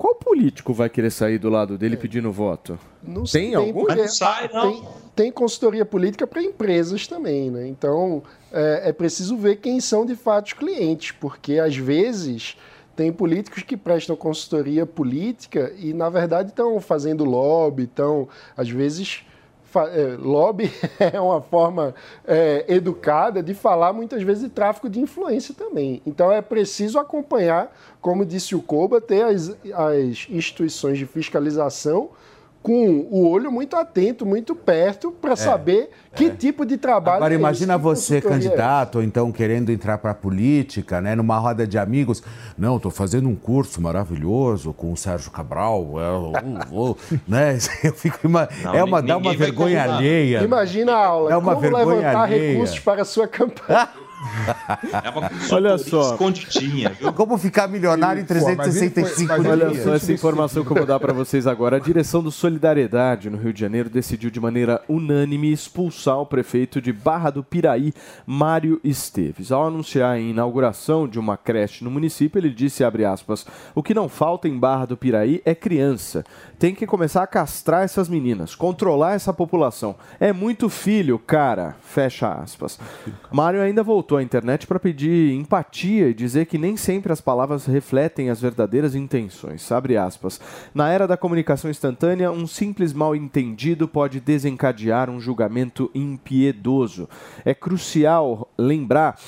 Qual político vai querer sair do lado dele pedindo voto? Não Tem sei, algum? não sai, não. Tem, tem consultoria política para empresas também, né? Então é, é preciso ver quem são de fato os clientes, porque às vezes tem políticos que prestam consultoria política e na verdade estão fazendo lobby, estão às vezes é, lobby é uma forma é, educada de falar muitas vezes de tráfico de influência também. Então é preciso acompanhar, como disse o Koba, ter as, as instituições de fiscalização com o olho muito atento, muito perto, para saber que tipo de trabalho Agora é imagina que você, é candidato, ou então querendo entrar para a política, né, numa roda de amigos. Não, estou fazendo um curso maravilhoso com o Sérgio Cabral, é, o- o- né? Eu fico ima- Não, é uma dá uma vergonha alheia. Imagina a aula, É uma como vergonha levantar alheia. recursos para a sua campanha. É uma Olha só. escondidinha, viu? Como ficar milionário em Pô, mas ele foi- 365 mas ele Olha dias? só essa informação que eu vou dar para vocês agora. A direção do Solidariedade no Rio de Janeiro decidiu de maneira unânime expulsar o prefeito de Barra do Piraí, Mário Esteves. Ao anunciar a inauguração de uma creche no município, ele disse, abre aspas, o que não falta em Barra do Piraí é criança. Tem que começar a castrar essas meninas, controlar essa população. É muito filho, cara. Fecha aspas. Mário ainda voltou à internet para pedir empatia e dizer que nem sempre as palavras refletem as verdadeiras intenções. Abre aspas. Na era da comunicação instantânea, um simples mal-entendido pode desencadear um julgamento impiedoso. É crucial lembrar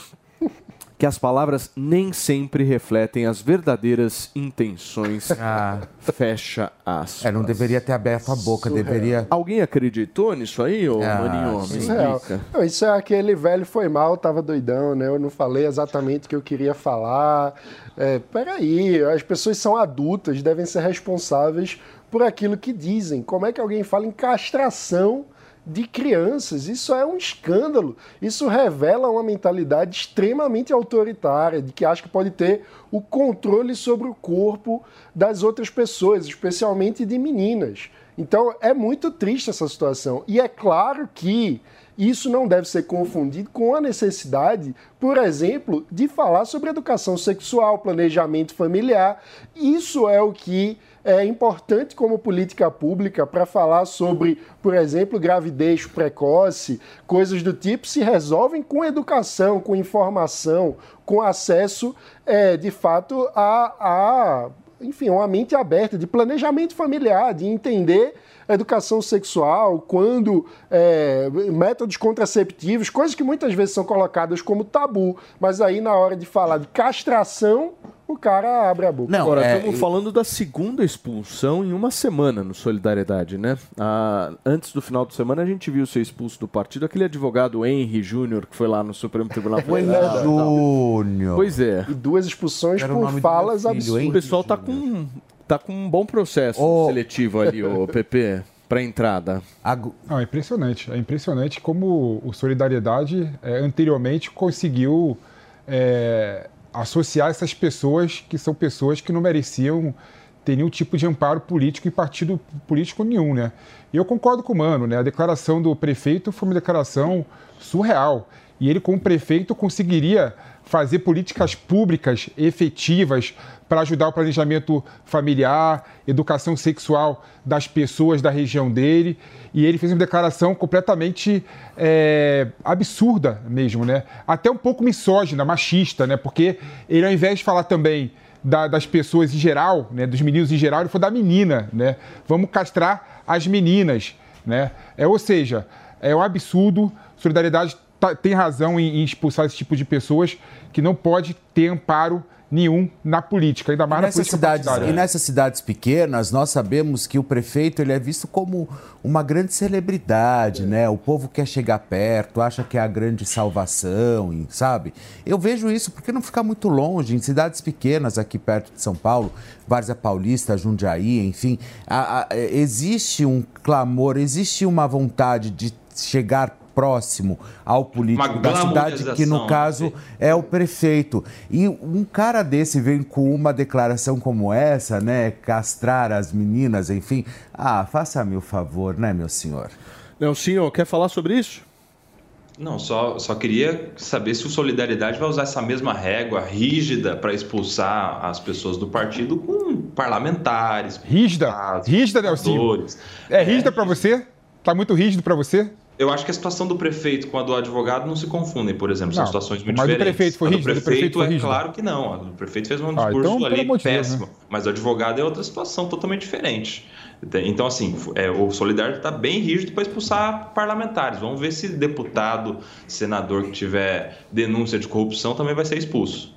que as palavras nem sempre refletem as verdadeiras intenções. Ah. Fecha aspas. É, não deveria ter aberto a boca, deveria. Alguém acreditou nisso aí, ô Ah, Maninho? Surreal. explica. Não, isso é aquele velho foi mal, tava doidão, né? Eu não falei exatamente o que eu queria falar. É, peraí, as pessoas são adultas, devem ser responsáveis por aquilo que dizem. Como é que alguém fala em castração de crianças? Isso é um escândalo. Isso revela uma mentalidade extremamente autoritária, de que acha que pode ter o controle sobre o corpo das outras pessoas, especialmente de meninas. Então é muito triste essa situação. E é claro que isso não deve ser confundido com a necessidade, por exemplo, de falar sobre educação sexual, planejamento familiar. Isso é o que é importante como política pública para falar sobre, por exemplo, gravidez precoce, coisas do tipo, se resolvem com educação, com informação, com acesso, é, de fato, a, a enfim, uma mente aberta de planejamento familiar, de entender educação sexual, quando é, métodos contraceptivos, coisas que muitas vezes são colocadas como tabu, mas aí na hora de falar de castração, o cara abre a boca. Não, Agora, é, estamos falando da segunda expulsão em uma semana no Solidariedade, né? Ah, antes do final de semana, a gente viu ser expulso do partido aquele advogado Henry Júnior, que foi lá no Supremo Tribunal Foi Federal. Júnior. Pois é. E duas expulsões Era por falas hein? O absurdas. pessoal tá com, tá com um bom processo Ô. seletivo ali, o PP, para entrada. Agu- Não, é impressionante. É impressionante como o Solidariedade é, anteriormente conseguiu é, associar essas pessoas que são pessoas que não mereciam ter nenhum tipo de amparo político em partido político nenhum, né? E eu concordo com o Mano, né? A declaração do prefeito foi uma declaração surreal. E ele, como prefeito, conseguiria fazer políticas públicas efetivas para ajudar o planejamento familiar, educação sexual das pessoas da região dele. E ele fez uma declaração completamente é, absurda mesmo, né? Até um pouco misógina, machista, né? Porque ele, ao invés de falar também da- das pessoas em geral, né, dos meninos em geral, ele foi da menina, né? Vamos castrar as meninas, né? É, ou seja, é um absurdo. Solidariedade tá- tem razão em, em expulsar esse tipo de pessoas que não pode ter amparo nenhum na política, ainda mais na nessas política cidades, partidária. e nessas cidades pequenas, nós sabemos que o prefeito ele é visto como uma grande celebridade, né? O povo quer chegar perto, acha que é a grande salvação, e- sabe? Eu vejo isso porque não fica muito longe, em cidades pequenas aqui perto de São Paulo, Várzea Paulista, Jundiaí, enfim, a- a- existe um clamor, existe uma vontade de chegar próximo ao político Uma da cidade, que no caso é o prefeito. E um cara desse vem com uma declaração como essa, né? Castrar as meninas, enfim. Ah, faça-me o favor, né, meu senhor? Nelsinho, quer falar sobre isso? Não, só, só queria saber se o Solidariedade vai usar essa mesma régua rígida para expulsar as pessoas do partido com parlamentares. Rígida? Rígida, Nelsinho? senadores. É rígida pra você? Tá muito rígido pra você? Eu acho que a situação do prefeito com a do advogado não se confundem, por exemplo. São Não, situações muito mas diferentes. prefeito foi A do rígido? Do prefeito, prefeito foi é rígido? claro que não. O prefeito fez um Ah, discurso então, pelo ali péssimo. né? Mas o advogado é outra situação totalmente diferente. Então, assim, é, o Solidário está bem rígido para expulsar parlamentares. Vamos ver se deputado, senador que tiver denúncia de corrupção também vai ser expulso.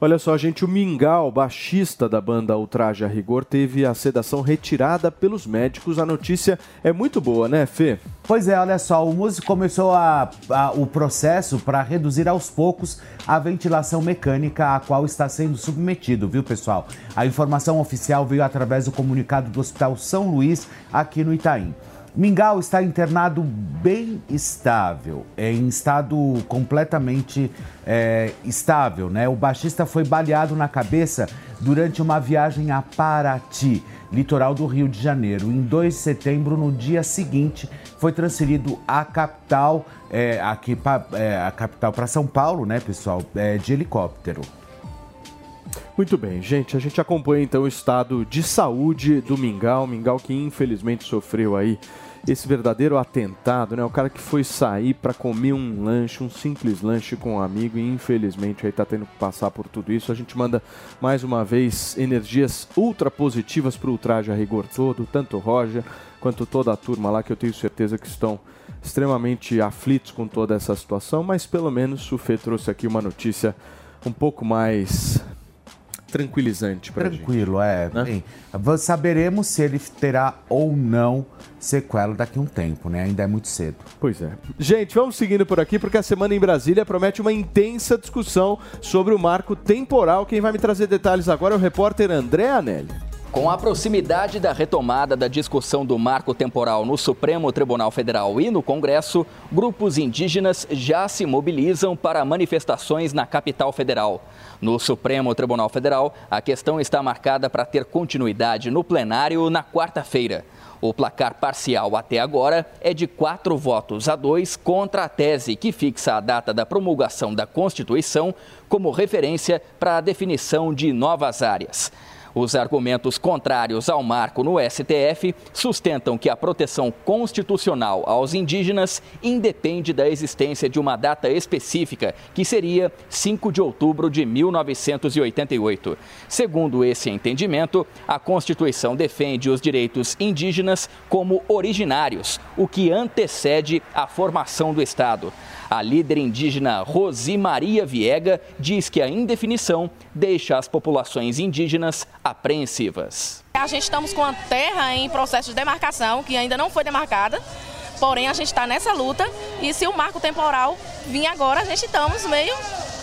Olha só, gente, o Mingau, baixista da banda Ultraje a Rigor, teve a sedação retirada pelos médicos. A notícia é muito boa, né, Fê? Pois é, olha só, o músico começou a- a- o processo para reduzir aos poucos a ventilação mecânica a qual está sendo submetido, viu, pessoal? A informação oficial veio através do comunicado do Hospital São Luís, aqui no Itaim. Mingau está internado bem estável, é, em estado completamente é, estável, né? O baixista foi baleado na cabeça durante uma viagem a Paraty, litoral do Rio de Janeiro. Em 2 de setembro, no dia seguinte, foi transferido à capital, é, aqui pra, é, a capital para São Paulo, né, pessoal, de helicóptero. Muito bem, gente. A gente acompanha então o estado de saúde do Mingau. Mingau que infelizmente sofreu aí esse verdadeiro atentado, né? O cara que foi sair para comer um lanche, um simples lanche com um amigo e infelizmente aí tá tendo que passar por tudo isso. A gente manda mais uma vez energias ultra positivas pro ultraje a rigor todo, tanto o Roger quanto toda a turma lá que eu tenho certeza que estão extremamente aflitos com toda essa situação, mas pelo menos o Fê trouxe aqui uma notícia um pouco mais tranquilizante para gente. Tranquilo, é. Né? Bem, saberemos se ele terá ou não sequela daqui a um tempo, né? Ainda é muito cedo. Pois é. Gente, vamos seguindo por aqui porque a semana em Brasília promete uma intensa discussão sobre o marco temporal. Quem vai me trazer detalhes agora é o repórter André Anelli. Com a proximidade da retomada da discussão do marco temporal no Supremo Tribunal Federal e no Congresso, grupos indígenas já se mobilizam para manifestações na capital federal. No Supremo Tribunal Federal, a questão está marcada para ter continuidade no plenário na quarta-feira. O placar parcial até agora é de quatro votos a dois contra a tese que fixa a data da promulgação da Constituição como referência para a definição de novas áreas. Os argumentos contrários ao marco no STF sustentam que a proteção constitucional aos indígenas independe da existência de uma data específica, que seria 5 de outubro de 1988. Segundo esse entendimento, a Constituição defende os direitos indígenas como originários, o que antecede a formação do Estado. A líder indígena Rosi Maria Viega diz que a indefinição deixa as populações indígenas apreensivas. A gente estamos com a terra em processo de demarcação, que ainda não foi demarcada, porém a gente está nessa luta e se o marco temporal vir agora, a gente estamos meio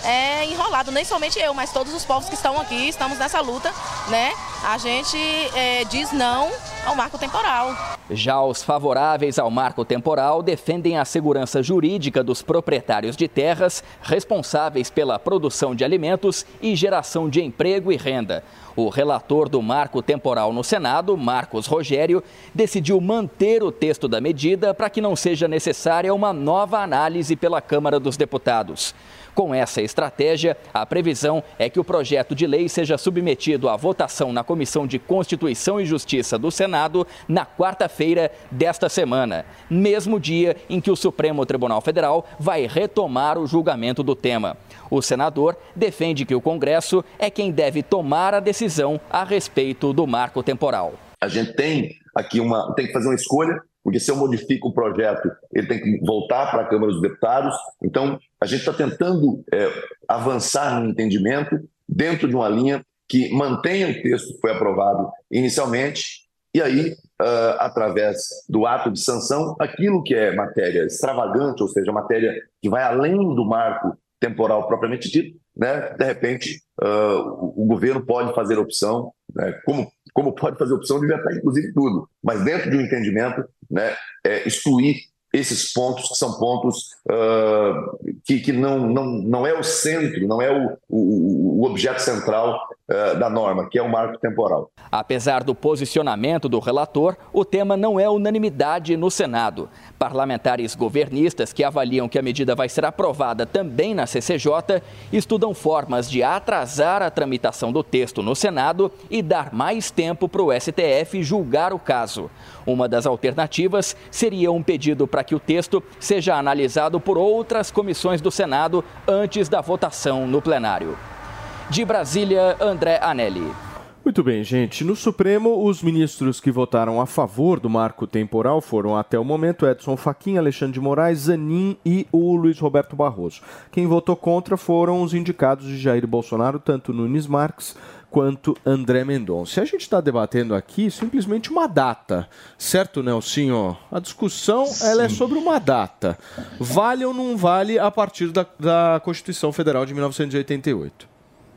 é, enrolado, nem somente eu, mas todos os povos que estão aqui, estamos nessa luta, né? A gente é, diz não ao marco temporal. Já os favoráveis ao marco temporal defendem a segurança jurídica dos proprietários de terras responsáveis pela produção de alimentos e geração de emprego e renda. O relator do marco temporal no Senado, Marcos Rogério, decidiu manter o texto da medida para que não seja necessária uma nova análise pela Câmara dos Deputados. Com essa estratégia, a previsão é que o projeto de lei seja submetido à votação na Comissão de Constituição e Justiça do Senado na quarta-feira desta semana, mesmo dia em que o Supremo Tribunal Federal vai retomar o julgamento do tema. O senador defende que o Congresso é quem deve tomar a decisão a respeito do marco temporal. A gente tem aqui uma, tem que fazer uma escolha, porque se eu modifico o projeto, ele tem que voltar para a Câmara dos Deputados. Então, a gente está tentando é, avançar no entendimento dentro de uma linha que mantenha o texto que foi aprovado inicialmente e aí, uh, através do ato de sanção, aquilo que é matéria extravagante, ou seja, matéria que vai além do marco temporal propriamente dito, né, de repente uh, o, governo pode fazer opção, né, como, como pode fazer opção de vetar inclusive tudo, mas dentro de um entendimento, né, é, excluir esses pontos que são pontos uh, que, que não, não, não é o centro, não é o, o, o objeto central uh, da norma, que é o marco temporal. Apesar do posicionamento do relator, o tema não é unanimidade no Senado. Parlamentares governistas que avaliam que a medida vai ser aprovada também na CCJ estudam formas de atrasar a tramitação do texto no Senado e dar mais tempo para o STF julgar o caso. Uma das alternativas seria um pedido para que o texto seja analisado por outras comissões do Senado antes da votação no plenário. De Brasília, André Anelli. Muito bem, gente. No Supremo, os ministros que votaram a favor do marco temporal foram, até o momento, Edson Fachin, Alexandre de Moraes, Zanin e o Luiz Roberto Barroso. Quem votou contra foram os indicados de Jair Bolsonaro, tanto Nunes Marques quanto André Mendonça. E a gente está debatendo aqui simplesmente uma data, certo, Nelsinho? A discussão ela é sobre uma data. Vale ou não vale a partir da, da Constituição Federal de 1988?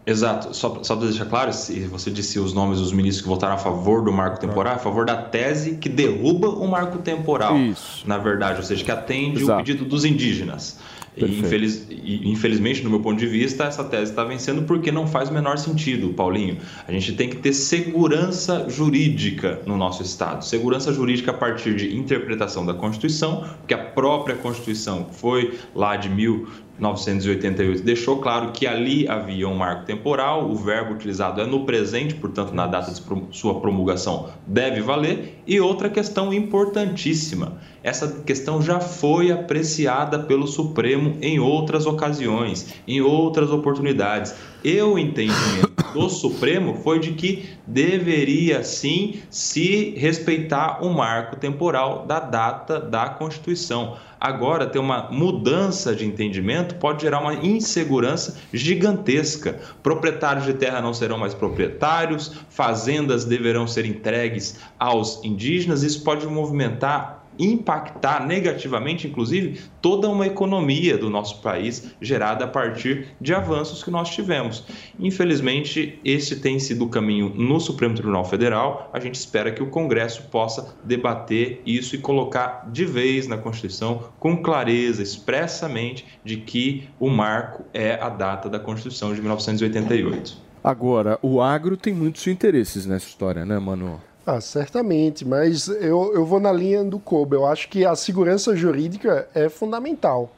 Exato. Só, só para deixar claro, se você disse os nomes dos ministros que votaram a favor do marco temporal, a favor da tese que derruba o marco temporal. Isso. Na verdade, ou seja, que atende Exato. o pedido dos indígenas. E, infeliz, e, infelizmente, do meu ponto de vista, essa tese está vencendo porque não faz o menor sentido, Paulinho. A gente tem que ter segurança jurídica no nosso Estado. Segurança jurídica a partir de interpretação da Constituição, porque a própria Constituição foi lá de mil, 1988 deixou claro que ali havia um marco temporal, o verbo utilizado é no presente, portanto, na data de sua promulgação deve valer. E outra questão importantíssima: essa questão já foi apreciada pelo Supremo em outras ocasiões, em outras oportunidades. E o entendimento do Supremo foi de que deveria sim se respeitar o marco temporal da data da Constituição. Agora, ter uma mudança de entendimento pode gerar uma insegurança gigantesca. Proprietários de terra não serão mais proprietários, fazendas deverão ser entregues aos indígenas. Isso pode movimentar impactar negativamente, inclusive, toda uma economia do nosso país gerada a partir de avanços que nós tivemos. Infelizmente, esse tem sido o caminho no Supremo Tribunal Federal. A gente espera que o Congresso possa debater isso e colocar de vez na Constituição, com clareza, expressamente, de que o marco é a data da Constituição de 1988. Agora, o agro tem muitos interesses nessa história, né, Mano? Ah, certamente, mas eu, eu vou na linha do Kobe. Eu acho que a segurança jurídica é fundamental.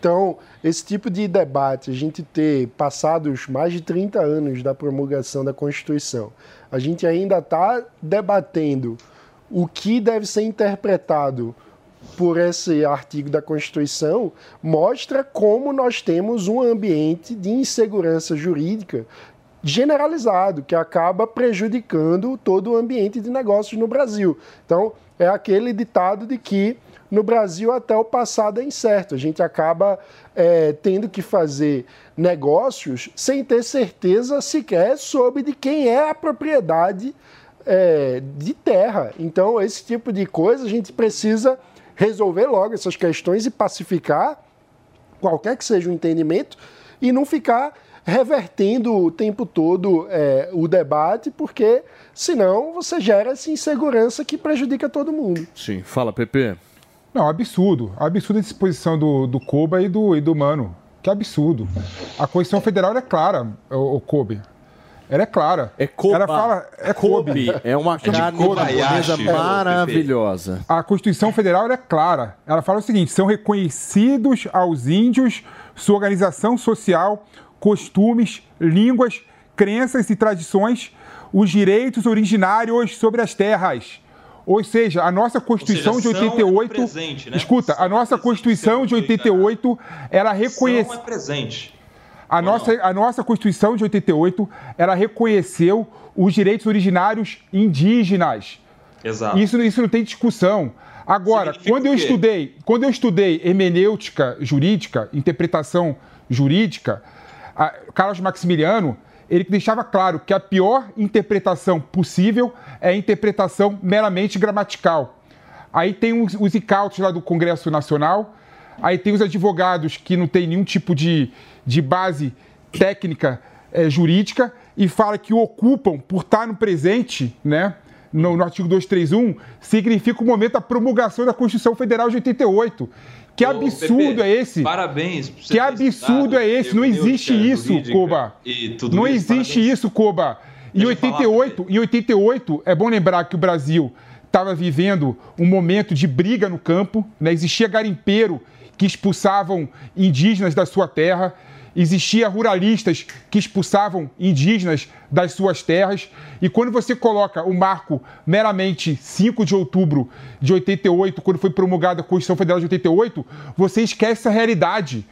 Então, esse tipo de debate, a gente ter passados mais de 30 anos da promulgação da Constituição, a gente ainda está debatendo o que deve ser interpretado por esse artigo da Constituição, mostra como nós temos um ambiente de insegurança jurídica generalizado, que acaba prejudicando todo o ambiente de negócios no Brasil. Então, é aquele ditado de que no Brasil até o passado é incerto. A gente acaba é, tendo que fazer negócios sem ter certeza sequer sobre de quem é a propriedade é, de terra. Então, esse tipo de coisa a gente precisa resolver logo essas questões e pacificar qualquer que seja o entendimento e não ficar revertendo o tempo todo é, o debate, porque senão você gera essa insegurança que prejudica todo mundo. Sim, fala, Pepe. Não, absurdo. Absurdo a disposição do, do Koba e do, e do Mano. Que absurdo. A Constituição Federal é clara, o, o Kobe. Ela é clara. É Koba. Ela fala, é Kobe. É uma carne japonesa maravilhosa. A Constituição Federal é clara. Ela fala o seguinte: são reconhecidos aos índios sua organização social, costumes, línguas, crenças e tradições, os direitos originários sobre as terras. Ou seja, a nossa Constituição seja, de 88. É presente, né? Escuta, a nossa Constituição de 88, ela reconhece. é presente. A nossa, a nossa Constituição de 88, ela reconheceu os direitos originários indígenas. Exato. Isso, isso não tem discussão. Agora, Significa quando eu estudei, quando eu estudei hermenêutica jurídica, interpretação jurídica, a- Carlos Maximiliano, ele deixava claro que a pior interpretação possível é a interpretação meramente gramatical. Aí tem os, os incautos lá do Congresso Nacional, aí tem os advogados que não tem nenhum tipo de, de base técnica eh, jurídica e fala que ocupam por estar no presente, né? No, no artigo 231, significa o momento da promulgação da Constituição Federal de 88. Que absurdo é esse? Parabéns. Que absurdo é esse? Não existe isso. E tudo Não isso, existe parabéns. isso, Koba. Em Deixa eu falar, 88, em 88, é bom lembrar que o Brasil estava vivendo um momento de briga no campo, né? Existia garimpeiro que expulsavam indígenas da sua terra, existia ruralistas que expulsavam indígenas das suas terras, e quando você coloca o marco meramente 5 de outubro de 88, quando foi promulgada a Constituição Federal de 88, você esquece a realidade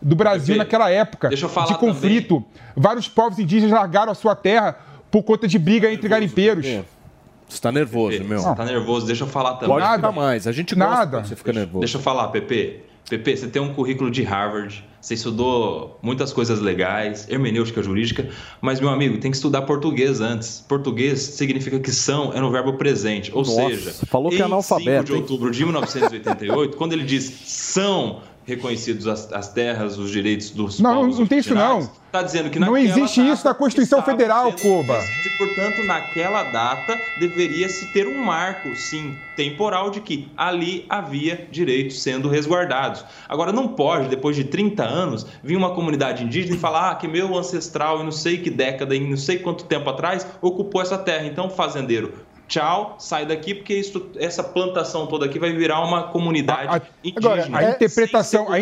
do Brasil naquela época deixa eu falar de conflito. Vários povos indígenas largaram a sua terra por conta de briga entre garimpeiros. Você tá nervoso, meu. Você tá nervoso, deixa eu falar também. Pode ficar mais. A gente gosta Nada. você fica nervoso. Deixa eu falar, Pepe. Pepe, você tem um currículo de Harvard, você estudou muitas coisas legais, hermenêutica jurídica, mas, meu amigo, tem que estudar português antes. Português significa que são é no verbo presente. Ou Nossa, seja, falou que é em analfabeto, 5 de hein? outubro de 1988, quando ele diz são reconhecidos as, as terras, os direitos dos Não, povos não tem isso, não. Tá dizendo que Não existe isso na Constituição Federal, reconhecidos e, portanto, naquela data deveria se ter um marco, sim, temporal de que ali havia direitos sendo resguardados. Agora, não pode, depois de 30 anos, vir uma comunidade indígena e falar ah, que meu ancestral, em não sei que década, em não sei quanto tempo atrás, ocupou essa terra. Então, fazendeiro, tchau, sai daqui, porque isso, essa plantação toda aqui vai virar uma comunidade A- indígena. agora, a interpretação- a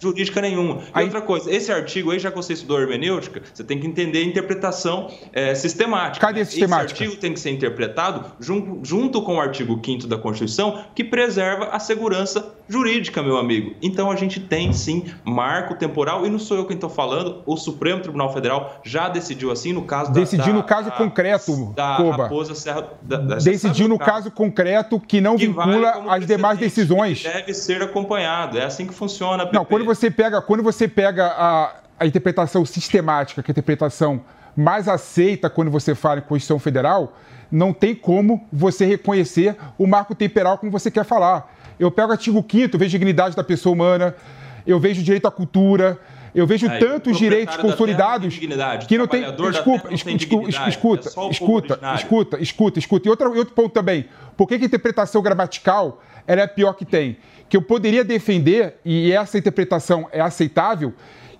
jurídica nenhuma. E outra coisa, esse artigo aí, já que você estudou hermenêutica, você tem que entender a interpretação é, sistemática. Cadê a né? sistemática? Esse artigo tem que ser interpretado jun- junto com o artigo 5 da Constituição, que preserva a segurança jurídica, meu amigo. Então a gente tem sim marco temporal, e não sou eu quem estou falando, o Supremo Tribunal Federal já decidiu assim no caso da. Decidiu da- no caso da- concreto, da Koba. Raposa Serra. Da, da- Decidiu no caso concreto que não que vincula as demais decisões. Deve ser acompanhado. É assim que funciona. Não, quando você pega, quando você pega a, a interpretação sistemática, que é a interpretação mais aceita quando você fala em Constituição Federal, não tem como você reconhecer o marco temporal como você quer falar. Eu pego o artigo 5 vejo dignidade da pessoa humana, eu vejo direito à cultura, eu vejo tantos direitos consolidados que não tem. Desculpa, não tem escuta, escuta, é escuta, escuta, escuta, escuta. E outro, outro ponto também. Por que, que a interpretação gramatical é a pior que tem? Que eu poderia defender, e essa interpretação é aceitável,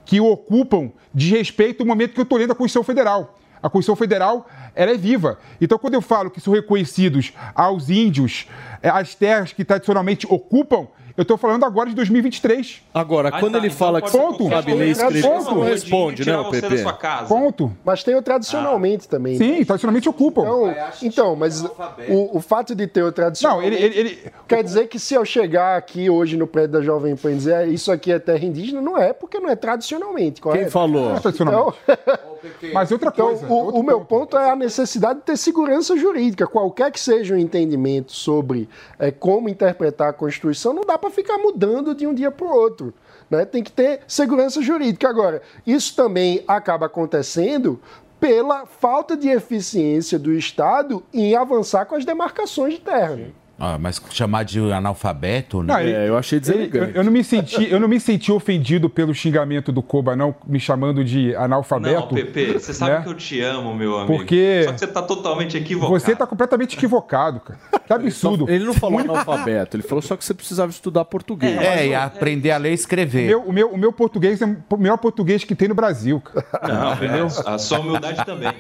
que ocupam de respeito o momento que eu estou lendo a Constituição Federal. A Constituição Federal ela é viva. Então, quando eu falo que são reconhecidos aos índios eh, as terras que tradicionalmente ocupam, eu estou falando agora de 2023. Agora, Ah, quando tá, ele então fala que não qualquer sabe ler escrever, Ponto. não responde, né, o PP? sua casa. Ponto. Mas tem o tradicionalmente também. Sim, tradicionalmente ocupam. Então, então mas o, o fato de ter o Não, tradicionalmente... ele, ele, ele- Quer dizer que se eu chegar aqui hoje no prédio da Jovem Pan e dizer "Ah, isso aqui é terra indígena, não é, porque não é tradicionalmente, correto? Quem falou? não é tradicionalmente. Mas outra Então, coisa. o, o meu ponto é a necessidade de ter segurança jurídica. Qualquer que seja o entendimento sobre eh, como interpretar a Constituição, não dá para ficar mudando de um dia para o outro. Né? Tem que ter segurança jurídica. Agora, isso também acaba acontecendo pela falta de eficiência do Estado em avançar com as demarcações de terra. né? Ah, mas chamar de analfabeto, né? Não, ele- É, eu achei ele- eu, deselegante. eu não me senti, eu não me senti ofendido pelo xingamento do Koba, não, me chamando de Não, analfabeto. Pepe, você sabe né? que eu te amo, meu amigo. Porque- Só que você tá totalmente equivocado. Você está completamente equivocado, cara. Que absurdo. Ele não falou analfabeto, ele falou só que você precisava estudar português. É, e aprender a ler e escrever. Meu- o, meu, o meu português é o melhor português que tem no Brasil, cara. Não, entendeu? A sua humildade também.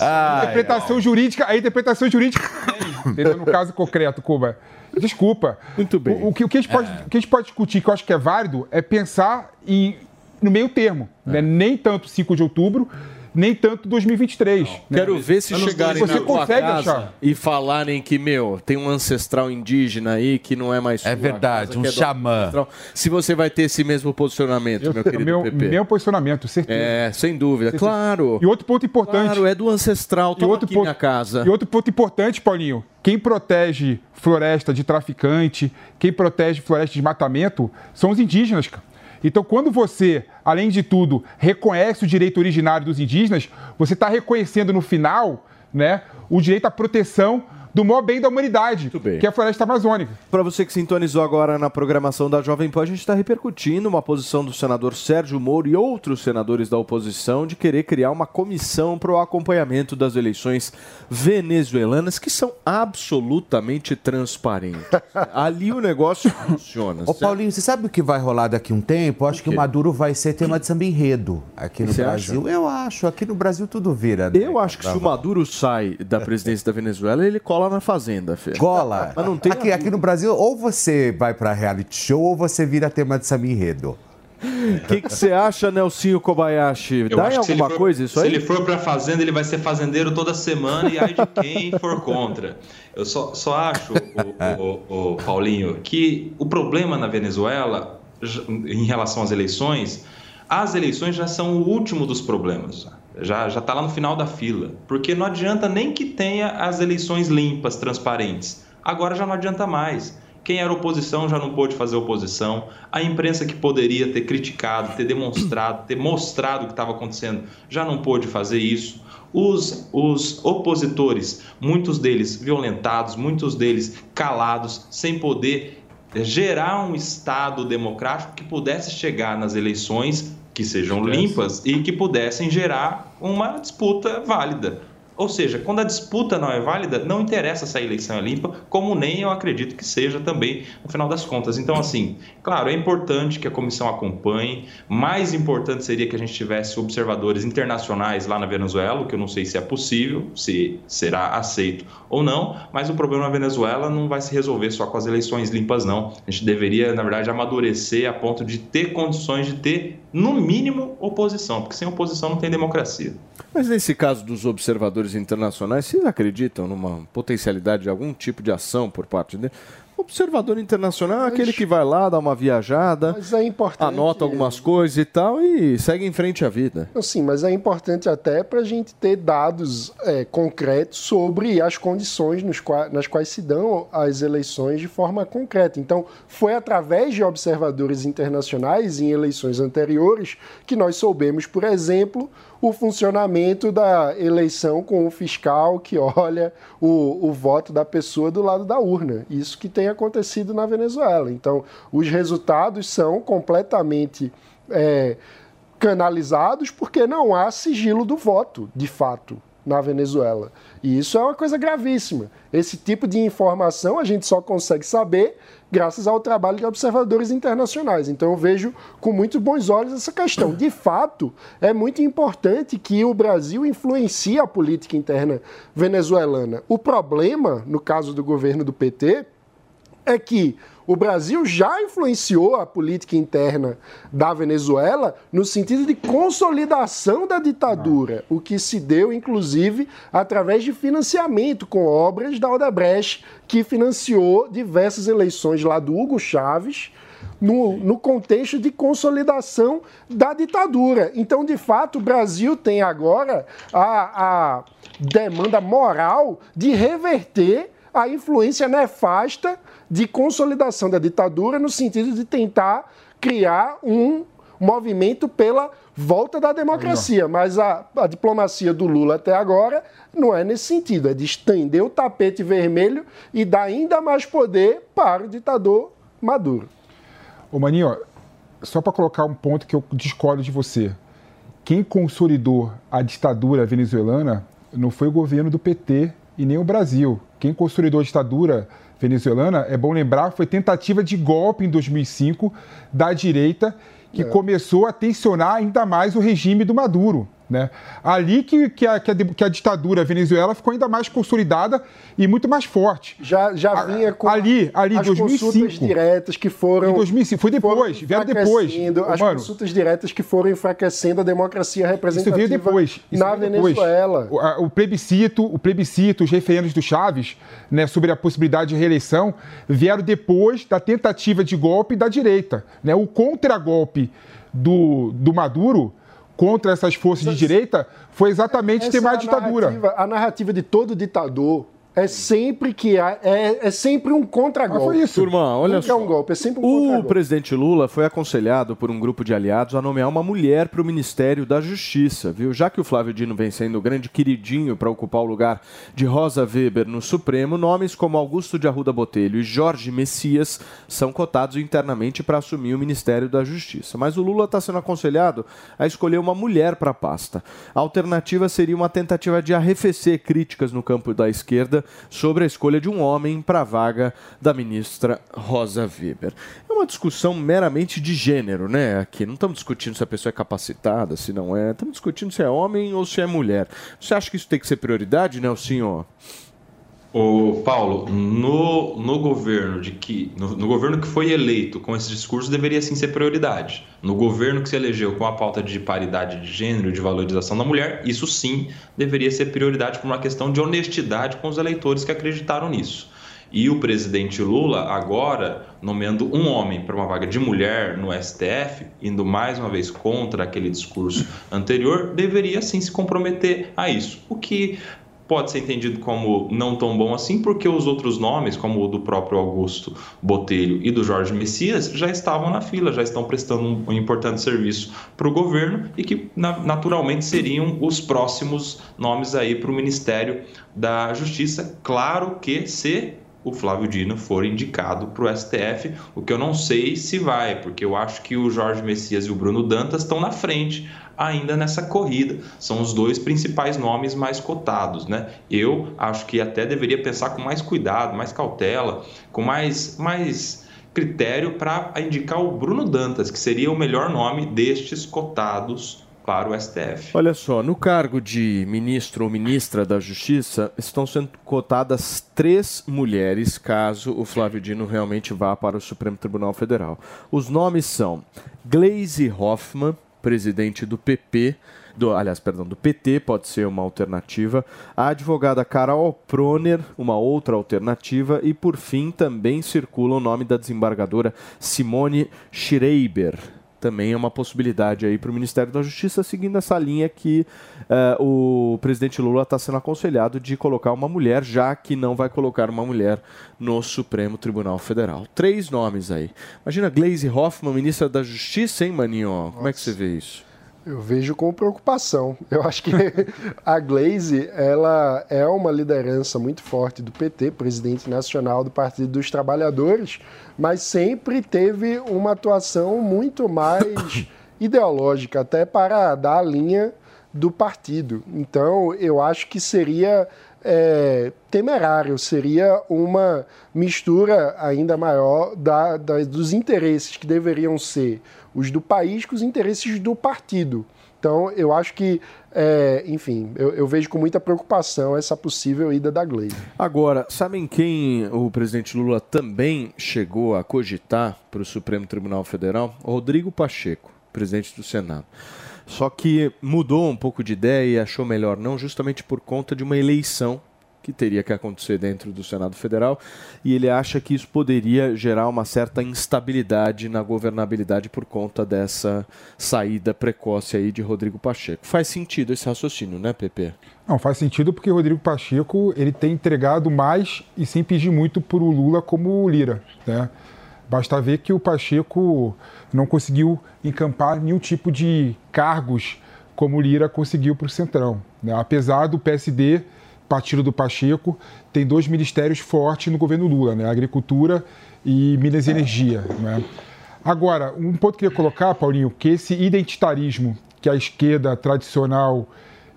A interpretação jurídica, a interpretação jurídica, entendeu? No caso concreto, Cuba. Desculpa. Muito bem. O, o que, o que a gente pode, o que a gente pode discutir, que eu acho que é válido, é pensar em, no meio termo. Né? Nem tanto 5 de outubro, nem tanto 2023. né? Quero ver se chegarem na você tua consegue casa achar? e falarem que, meu, tem um ancestral indígena aí que não é mais É sua verdade, um é do xamã. ancestral. Se você vai ter esse mesmo posicionamento, Eu- meu querido meu, PP. meu posicionamento, certeza. É, sem dúvida. Claro. E outro ponto importante. Claro, é do ancestral. E Toma outro, aqui ponto, minha casa. e outro ponto importante, Paulinho, quem protege floresta de traficante, quem protege floresta de desmatamento, são os indígenas, cara. Então, quando você, além de tudo, reconhece o direito originário dos indígenas, você está reconhecendo no final né, o direito à proteção do maior bem da humanidade, que é a floresta amazônica. Para você que sintonizou agora na programação da Jovem Pan, a gente está repercutindo uma posição do senador Sérgio Moro e outros senadores da oposição de querer criar uma comissão para o acompanhamento das eleições venezuelanas que são absolutamente transparentes. Ali o negócio funciona. Ô? Paulinho, você sabe o que vai rolar daqui a um tempo? Eu acho que o? Maduro vai ser tema de samba enredo aqui no Você Brasil. Eu acho. Aqui no Brasil tudo vira. né? Eu acho que se o Maduro sai da presidência da Venezuela, ele cola na fazenda, Fê. Gola. Mas não tem aqui, aqui no Brasil, ou você vai pra reality show ou você vira tema de samba enredo. O que você acha, Nelsinho Kobayashi? Eu Dá em se alguma for- coisa isso Se aí? ele for pra fazenda, ele vai ser fazendeiro toda semana e aí de quem for contra. Eu só, só acho, o, o- o Paulinho, que o problema na Venezuela, em relação às eleições, as eleições já são o último dos problemas. Já já está lá no final da fila. Porque não adianta nem que tenha as eleições limpas, transparentes. Agora já não adianta mais. Quem era oposição já não pôde fazer oposição. A imprensa que poderia ter criticado, ter demonstrado, ter mostrado o que estava acontecendo, já não pôde fazer isso. Os, os opositores, muitos deles violentados, muitos deles calados, sem poder gerar um Estado democrático que pudesse chegar nas eleições que sejam limpas e que pudessem gerar uma disputa válida. Ou seja, quando a disputa não é válida, não interessa se a eleição é limpa, como nem eu acredito que seja também no final das contas. Então, assim, claro, é importante que a comissão acompanhe. Mais importante seria que a gente tivesse observadores internacionais lá na Venezuela, o que eu não sei se é possível, se será aceito ou não, mas o problema na Venezuela não vai se resolver só com as eleições limpas, não. A gente deveria, na verdade, amadurecer a ponto de ter condições de ter, no mínimo, oposição, porque sem oposição não tem democracia. Mas nesse caso dos observadores internacionais, vocês acreditam numa potencialidade de algum tipo de ação por parte dele? Observador internacional é aquele que vai lá, dá uma viajada, é anota algumas coisas e tal e segue em frente a vida. Sim, mas é importante até para a gente ter dados é, concretos sobre as condições quais, nas quais se dão as eleições de forma concreta. Então, foi através de observadores internacionais em eleições anteriores que nós soubemos, por exemplo, o funcionamento da eleição com o fiscal que olha o, o voto da pessoa do lado da urna. Isso que tem acontecido na Venezuela. Então, os resultados são completamente. É, canalizados porque não há sigilo do voto, de fato, na Venezuela. E isso é uma coisa gravíssima. Esse tipo de informação a gente só consegue saber graças ao trabalho de observadores internacionais. Então eu vejo com muito bons olhos essa questão. De fato, é muito importante que o Brasil influencie a política interna venezuelana. O problema, no caso do governo do PT, é que o Brasil já influenciou a política interna da Venezuela no sentido de consolidação da ditadura, o que se deu, inclusive, através de financiamento com obras da Odebrecht, que financiou diversas eleições lá do Hugo Chávez. No, no, contexto de consolidação da ditadura. Então, de fato, o Brasil tem agora a, a demanda moral de reverter a influência nefasta de consolidação da ditadura no sentido de tentar criar um movimento pela volta da democracia. Mas a, a, diplomacia do Lula até agora não é nesse sentido, é de estender o tapete vermelho e dar ainda mais poder para o ditador Maduro. Ô Maninho, só para colocar um ponto que eu discordo de você. Quem consolidou a ditadura venezuelana não foi o governo do PT e nem o Brasil. Quem consolidou a ditadura venezuelana, é bom lembrar, foi tentativa de golpe em 2005 da direita que é. começou a tensionar ainda mais o regime do Maduro. Né? Ali que, que, a, que, a, que a ditadura venezuela ficou ainda mais consolidada e muito mais forte. Já, já vinha com ali, ali, as 2005. consultas diretas que foram. Em 2005, foi depois, vieram depois. As Mano, consultas diretas que foram enfraquecendo a democracia representativa isso veio depois, isso na veio Venezuela. Depois. O, o, plebiscito, o plebiscito, os referendos do Chaves, né, sobre a possibilidade de reeleição, vieram depois da tentativa de golpe da direita. Né? O contragolpe do, do Maduro contra essas forças de direita foi exatamente Essa ter mais é ditadura. Narrativa, a narrativa de todo ditador é sempre que há, é, é sempre um contragolpe. foi isso. Turma, olha Nunca só. é um golpe, é sempre um O presidente Lula foi aconselhado por um grupo de aliados a nomear uma mulher para o Ministério da Justiça, viu? Já que o Flávio Dino vem sendo o grande queridinho para ocupar o lugar de Rosa Weber no Supremo, nomes como Augusto de Arruda Botelho e Jorge Messias são cotados internamente para assumir o Ministério da Justiça. Mas o Lula está sendo aconselhado a escolher uma mulher para a pasta. A alternativa seria uma tentativa de arrefecer críticas no campo da esquerda sobre a escolha de um homem para a vaga da ministra Rosa Weber. É uma discussão meramente de gênero, né? Aqui não estamos discutindo se a pessoa é capacitada, se não é. Estamos discutindo se é homem ou se é mulher. Você acha que isso tem que ser prioridade, Nelsinho? O Paulo, no, no governo de que no, no, governo que foi eleito com esse discurso deveria sim ser prioridade. No governo que se elegeu com a pauta de paridade de gênero, de valorização da mulher, isso sim deveria ser prioridade por uma questão de honestidade com os eleitores que acreditaram nisso. E o presidente Lula, agora, nomeando um homem para uma vaga de mulher no STF, indo mais uma vez contra aquele discurso anterior, deveria sim se comprometer a isso. O que pode ser entendido como não tão bom assim, porque os outros nomes, como o do próprio Augusto Botelho e do Jorge Messias, já estavam na fila, já estão prestando um, importante serviço para o governo e que na, naturalmente seriam os próximos nomes aí para o Ministério da Justiça. Claro que se o Flávio Dino for indicado para o STF, o que eu não sei se vai, porque eu acho que o Jorge Messias e o Bruno Dantas estão na frente ainda nessa corrida. São os dois principais nomes mais cotados, né? Eu acho que até deveria pensar com mais cuidado, mais cautela, com mais, mais critério para indicar o Bruno Dantas, que seria o melhor nome destes cotados para o STF. Olha só, no cargo de ministro ou ministra da Justiça estão sendo cotadas três mulheres, caso o Flávio Dino realmente vá para o Supremo Tribunal Federal. Os nomes são Gleisi Hoffmann, presidente do PP, do, aliás, perdão, do PT, pode ser uma alternativa. A advogada Carol Proner, uma outra alternativa. E, por fim, também circula o nome da desembargadora Simone Schreiber. Também é uma possibilidade aí para o Ministério da Justiça, seguindo essa linha que uh, o presidente Lula está sendo aconselhado de colocar uma mulher, já que não vai colocar uma mulher no Supremo Tribunal Federal. Três nomes aí. Imagina Glaze Hoffman, ministra da Justiça, hein, Maninho? Como é que você vê isso? Eu vejo com preocupação. Eu acho que a Glaze ela é uma liderança muito forte do PT, presidente nacional do Partido dos Trabalhadores, mas sempre teve uma atuação muito mais ideológica, até para dar a linha do partido. Então, eu acho que seria é, temerário, seria uma mistura ainda maior da, da, dos interesses que deveriam ser os do país com os interesses do partido. Então, eu acho que, é, enfim, eu, eu, vejo com muita preocupação essa possível ida da Gleisi. Agora, sabem quem o presidente Lula também chegou a cogitar para o Supremo Tribunal Federal? Rodrigo Pacheco, presidente do Senado. Só que mudou um pouco de ideia e achou melhor não, justamente por conta de uma eleição que teria que acontecer dentro do Senado Federal, e ele acha que isso poderia gerar uma certa instabilidade na governabilidade por conta dessa saída precoce aí de Rodrigo Pacheco. Faz sentido esse raciocínio, né, Pepe? Não, faz sentido porque Rodrigo Pacheco ele tem entregado mais e sem pedir muito para o Lula como Lira, né? Basta ver que o Pacheco não conseguiu encampar nenhum tipo de cargos como Lira conseguiu para o Centrão. Né? Apesar do PSD partido do Pacheco, tem dois ministérios fortes no governo Lula, né? Agricultura e Minas e Energia. Né? Agora, um ponto que eu queria colocar, Paulinho, que esse identitarismo que a esquerda tradicional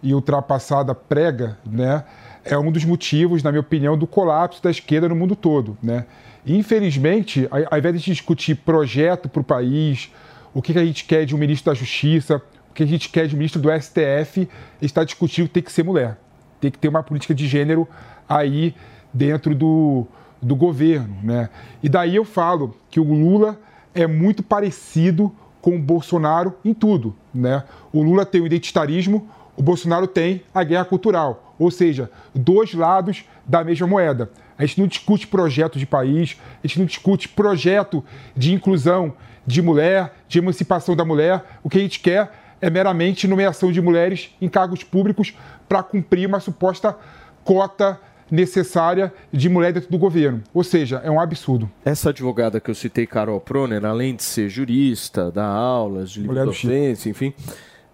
e ultrapassada prega, né, é um dos motivos, na minha opinião, do colapso da esquerda no mundo todo. Né? Infelizmente, ao invés de discutir projeto para o país, o que a gente quer de um ministro da Justiça, o que a gente quer de um ministro do STF, está discutindo que tem que ser mulher tem que ter uma política de gênero aí dentro do, do governo. Né? E daí eu falo que o Lula é muito parecido com o Bolsonaro em tudo. Né? O Lula tem o identitarismo, o Bolsonaro tem a guerra cultural. Ou seja, dois lados da mesma moeda. A gente não discute projeto de país, a gente não discute projeto de inclusão de mulher, de emancipação da mulher. O que a gente quer é meramente nomeação de mulheres em cargos públicos para cumprir uma suposta cota necessária de mulher dentro do governo. Ou seja, é um absurdo. Essa advogada que eu citei, Carol Proner, além de ser jurista, dar aulas de livre docência, enfim,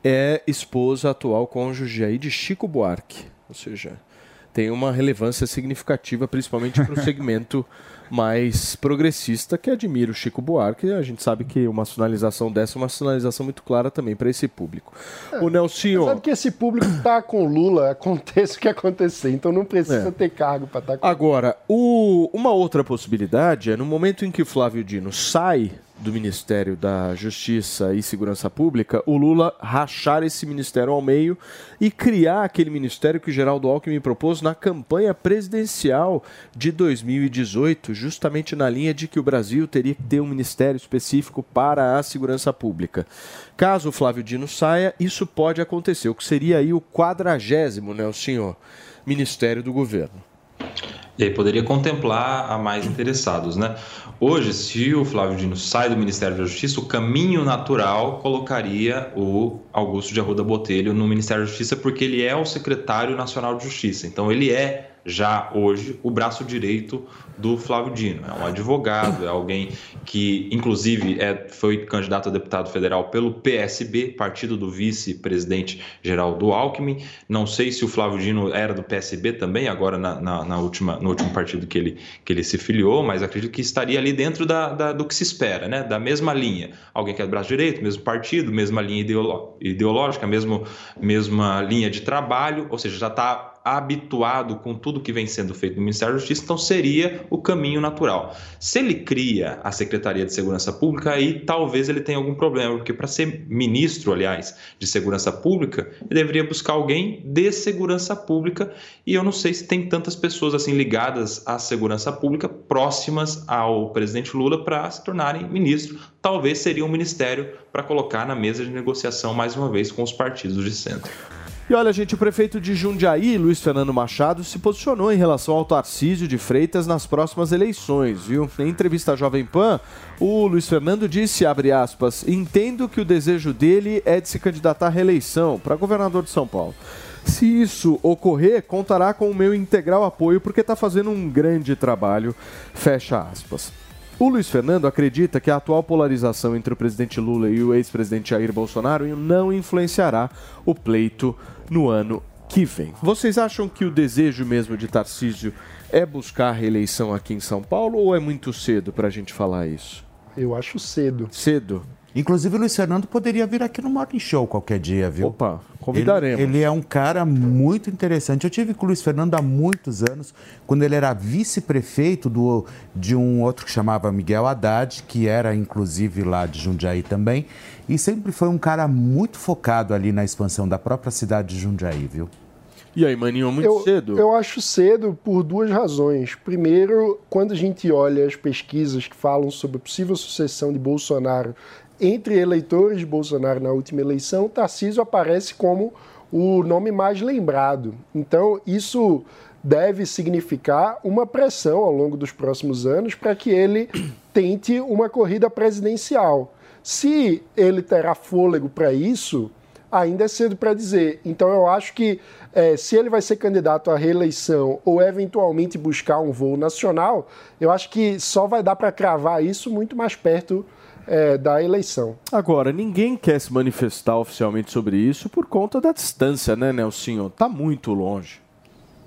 é esposa atual cônjuge aí de Chico Buarque. Ou seja, tem uma relevância significativa, principalmente para o segmento mais progressista que admira o Chico Buarque. A gente sabe que uma sinalização dessa é uma sinalização muito clara também para esse público. É, o Nelson. Sabe que esse público está com Lula, aconteça o que acontecer, então não precisa é. ter cargo para estar tá com Agora, o, uma outra possibilidade é no momento em que Flávio Dino sai do Ministério da Justiça e Segurança Pública, o Lula rachar esse ministério ao meio e criar aquele ministério que o Geraldo Alckmin propôs na campanha presidencial de 2018, justamente na linha de que o Brasil teria que ter um ministério específico para a segurança pública. Caso o Flávio Dino saia, isso pode acontecer, o que seria aí o quadragésimo, né, o senhor, ministério do governo. E aí poderia contemplar a mais interessados, né? Hoje, se o Flávio Dino sai do Ministério da Justiça, o caminho natural colocaria o Augusto de Arruda Botelho no Ministério da Justiça, porque ele é o secretário nacional de Justiça. Então, ele é já hoje o braço direito do Flávio Dino. É um advogado, é alguém que, inclusive, é, foi candidato a deputado federal pelo PSB, partido do vice-presidente Geraldo Alckmin. Não sei se o Flávio Dino era do PSB também, agora na, na, na última, no último partido que ele, que ele se filiou, mas acredito que estaria ali dentro da, da, do que se espera, né? da mesma linha. Alguém que é do braço direito, mesmo partido, mesma linha ideológica, mesmo, mesma linha de trabalho, ou seja, já está habituado com tudo que vem sendo feito no Ministério da Justiça, então seria o caminho natural. Se ele cria a Secretaria de Segurança Pública, aí talvez ele tenha algum problema, porque para ser ministro, aliás, de Segurança Pública, ele deveria buscar alguém de segurança pública, e eu não sei se tem tantas pessoas assim ligadas à segurança pública próximas ao presidente Lula para se tornarem ministro. Talvez seria um ministério para colocar na mesa de negociação mais uma vez com os partidos de centro. E olha, gente, o prefeito de Jundiaí, Luiz Fernando Machado, se posicionou em relação ao Tarcísio de Freitas nas próximas eleições, viu? Em entrevista à Jovem Pan, o Luiz Fernando disse, abre aspas, entendo que o desejo dele é de se candidatar à reeleição para governador de São Paulo. Se isso ocorrer, contará com o meu integral apoio porque está fazendo um grande trabalho, fecha aspas. O Luiz Fernando acredita que a atual polarização entre o presidente Lula e o ex-presidente Jair Bolsonaro não influenciará o pleito no ano que vem. Vocês acham que o desejo mesmo de Tarcísio é buscar a reeleição aqui em São Paulo ou é muito cedo para a gente falar isso? Eu acho cedo. Cedo? Inclusive o Luiz Fernando poderia vir aqui no Morning Show qualquer dia, viu? Opa, convidaremos. Ele, ele, é um cara muito interessante. Eu tive com o Luiz Fernando há muitos anos, quando ele era vice-prefeito do, de um outro que chamava Miguel Haddad, que era inclusive lá de Jundiaí também, e sempre foi um cara muito focado ali na expansão da própria cidade de Jundiaí, viu? E aí, Maninho, muito eu, cedo? Eu acho cedo por duas razões. Primeiro, quando a gente olha as pesquisas que falam sobre a possível sucessão de Bolsonaro entre eleitores de Bolsonaro na última eleição, Tarcísio aparece como o nome mais lembrado. Então, isso deve significar uma pressão ao longo dos próximos anos para que ele tente uma corrida presidencial. Se ele terá fôlego para isso, ainda é cedo para dizer. Então, eu acho que é, se ele vai ser candidato à reeleição ou eventualmente buscar um voo nacional, eu acho que só vai dar para cravar isso muito mais perto é, da eleição. Agora, ninguém quer se manifestar oficialmente sobre isso por conta da distância, né, Nelsinho? Está muito longe.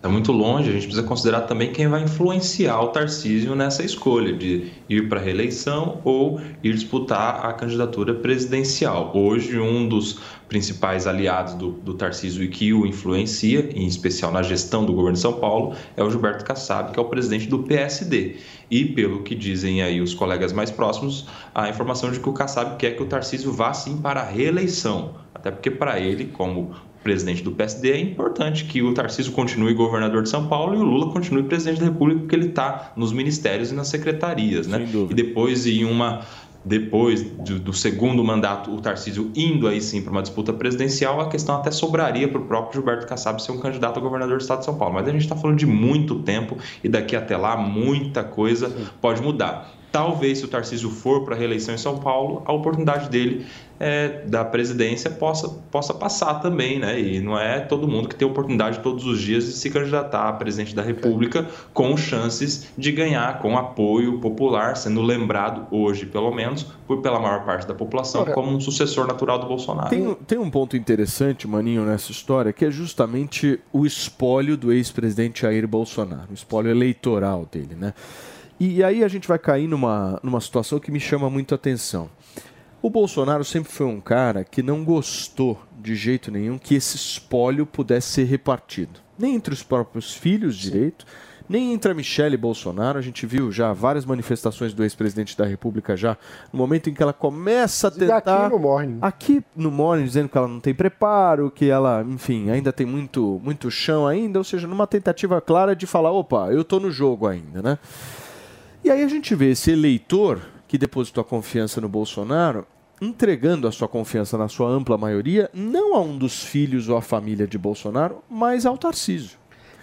Está muito longe, a gente precisa considerar também quem vai influenciar o Tarcísio nessa escolha de ir para a reeleição ou ir disputar a candidatura presidencial. Hoje, um dos principais aliados do, do Tarcísio e que o influencia, em especial na gestão do governo de São Paulo, é o Gilberto Kassab, que é o presidente do PSD. E, pelo que dizem aí os colegas mais próximos, a informação de que o Kassab quer que o Tarcísio vá sim para a reeleição. Até porque, para ele, como presidente do PSD, é importante que o Tarcísio continue governador de São Paulo e o Lula continue presidente da República, porque ele está nos ministérios e nas secretarias, né? E depois em uma depois do, do, segundo mandato, o Tarcísio indo aí sim para uma disputa presidencial, a questão até sobraria para o próprio Gilberto Kassab ser um candidato a governador do estado de São Paulo. Mas a gente está falando de muito tempo e daqui até lá muita coisa pode mudar. Talvez, se o Tarcísio for para a reeleição em São Paulo, a oportunidade dele é, da presidência possa, possa passar também, né? E não é todo mundo que tem oportunidade todos os dias de se candidatar a presidente da República com chances de ganhar, com apoio popular, sendo lembrado hoje, pelo menos, por pela maior parte da população, como um sucessor natural do Bolsonaro. Tem, tem um ponto interessante, Maninho, nessa história, que é justamente o espólio do ex-presidente Jair Bolsonaro, o espólio eleitoral dele, né? E aí a gente vai cair numa, numa situação que me chama muito a atenção. O Bolsonaro sempre foi um cara que não gostou de jeito nenhum que esse espólio pudesse ser repartido. Nem entre os próprios filhos direito, nem entre a Michelle e Bolsonaro. A gente viu já várias manifestações do ex-presidente da República já no momento em que ela começa a tentar. Aqui no Morning. Aqui no Morning, dizendo que ela não tem preparo, que ela, enfim, ainda tem muito, muito chão ainda. Ou seja, numa tentativa clara de falar: opa, eu tô no jogo ainda, né? E aí a gente vê esse eleitor que depositou a confiança no Bolsonaro entregando a sua confiança na sua ampla maioria não a um dos filhos ou a família de Bolsonaro, mas ao Tarcísio.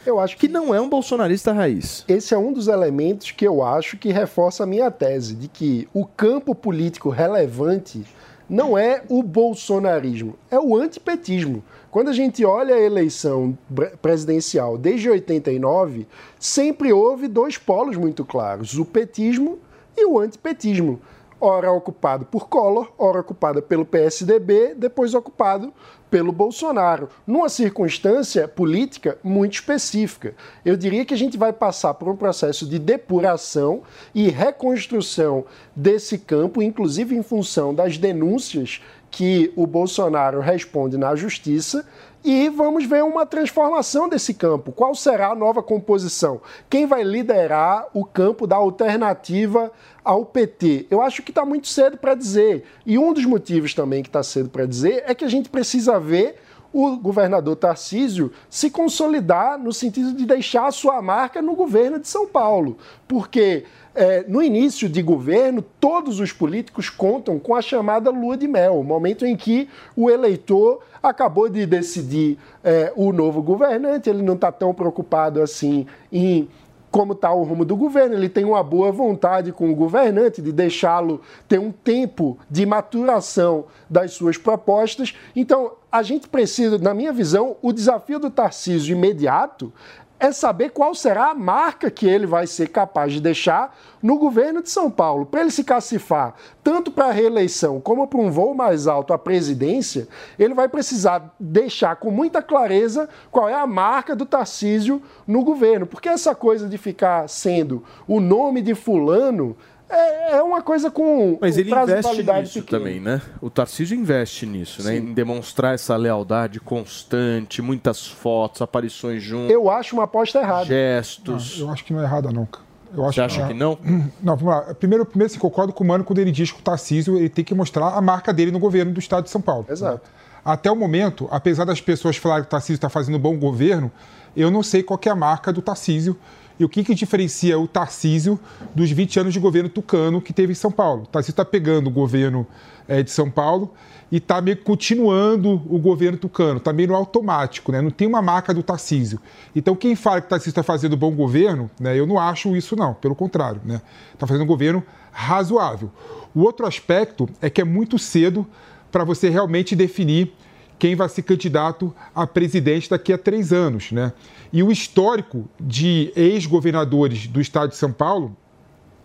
Eu acho que, que não é um bolsonarista raiz. Esse é um dos elementos que eu acho que reforça a minha tese de que o campo político relevante não é o bolsonarismo, é o antipetismo. Quando a gente olha a eleição presidencial desde 89, sempre houve dois polos muito claros: o petismo e o antipetismo. Ora ocupado por Collor, ora ocupado pelo PSDB, depois ocupado pelo Bolsonaro, numa circunstância política muito específica. Eu diria que a gente vai passar por um processo de depuração e reconstrução desse campo, inclusive em função das denúncias que o Bolsonaro responde na justiça. E vamos ver uma transformação desse campo. Qual será a nova composição? Quem vai liderar o campo da alternativa ao PT? Eu acho que está muito cedo para dizer. E um dos motivos também que está cedo para dizer é que a gente precisa ver o governador Tarcísio se consolidar no sentido de deixar a sua marca no governo de São Paulo. Porque é, no início de governo, todos os políticos contam com a chamada lua de mel, o momento em que o eleitor acabou de decidir é, o novo governante, ele não está tão preocupado assim em como está o rumo do governo, ele tem uma boa vontade com o governante de deixá-lo ter um tempo de maturação das suas propostas. Então, a gente precisa, na minha visão, o desafio do Tarcísio imediato é saber qual será a marca que ele vai ser capaz de deixar no governo de São Paulo. Para ele se cacifar tanto para a reeleição como para um voo mais alto à presidência, ele vai precisar deixar com muita clareza qual é a marca do Tarcísio no governo. Porque essa coisa de ficar sendo o nome de fulano é, é uma coisa com Mas um ele investe nisso pequeno. também, né? O Tarcísio investe nisso, né? Sim. Em demonstrar essa lealdade constante, muitas fotos, aparições juntos, Eu acho uma aposta errada. gestos. Eu acho que não é errada, não. cara. Eu acho Você acha que não? Não, vamos lá. Primeiro, primeiro se concordo com o Mano quando ele diz que o Tarcísio ele tem que mostrar a marca dele no governo do estado de São Paulo. Exato. Até o momento, apesar das pessoas falarem que o Tarcísio está fazendo bom governo, eu não sei qual que é a marca do Tarcísio e o que, que diferencia o Tarcísio dos 20 anos de governo tucano que teve em São Paulo. O Tarcísio está pegando o governo eh, de São Paulo e está meio continuando o governo tucano, está meio no automático, né? não tem uma marca do Tarcísio. Então, quem fala que o Tarcísio está fazendo bom governo, né, eu não acho isso, não, pelo contrário. Está né? Tá fazendo um governo razoável. O outro aspecto é que é muito cedo para você realmente definir quem vai ser candidato a presidente daqui a três anos. Né? E o histórico de ex-governadores do estado de São Paulo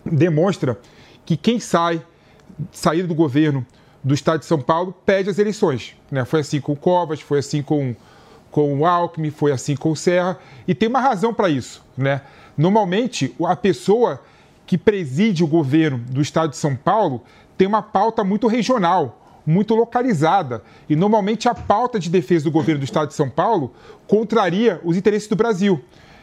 demonstra que quem sai, sair do governo do estado de São Paulo, perde as eleições. Né? Foi assim com o Covas, foi assim com, com o Alckmin, foi assim com o Serra, e tem uma razão para isso. Né? Normalmente, a pessoa que preside o governo do estado de São Paulo tem uma pauta muito regional, muito localizada. E normalmente a pauta de defesa do governo do estado de São Paulo contraria os interesses do Brasil.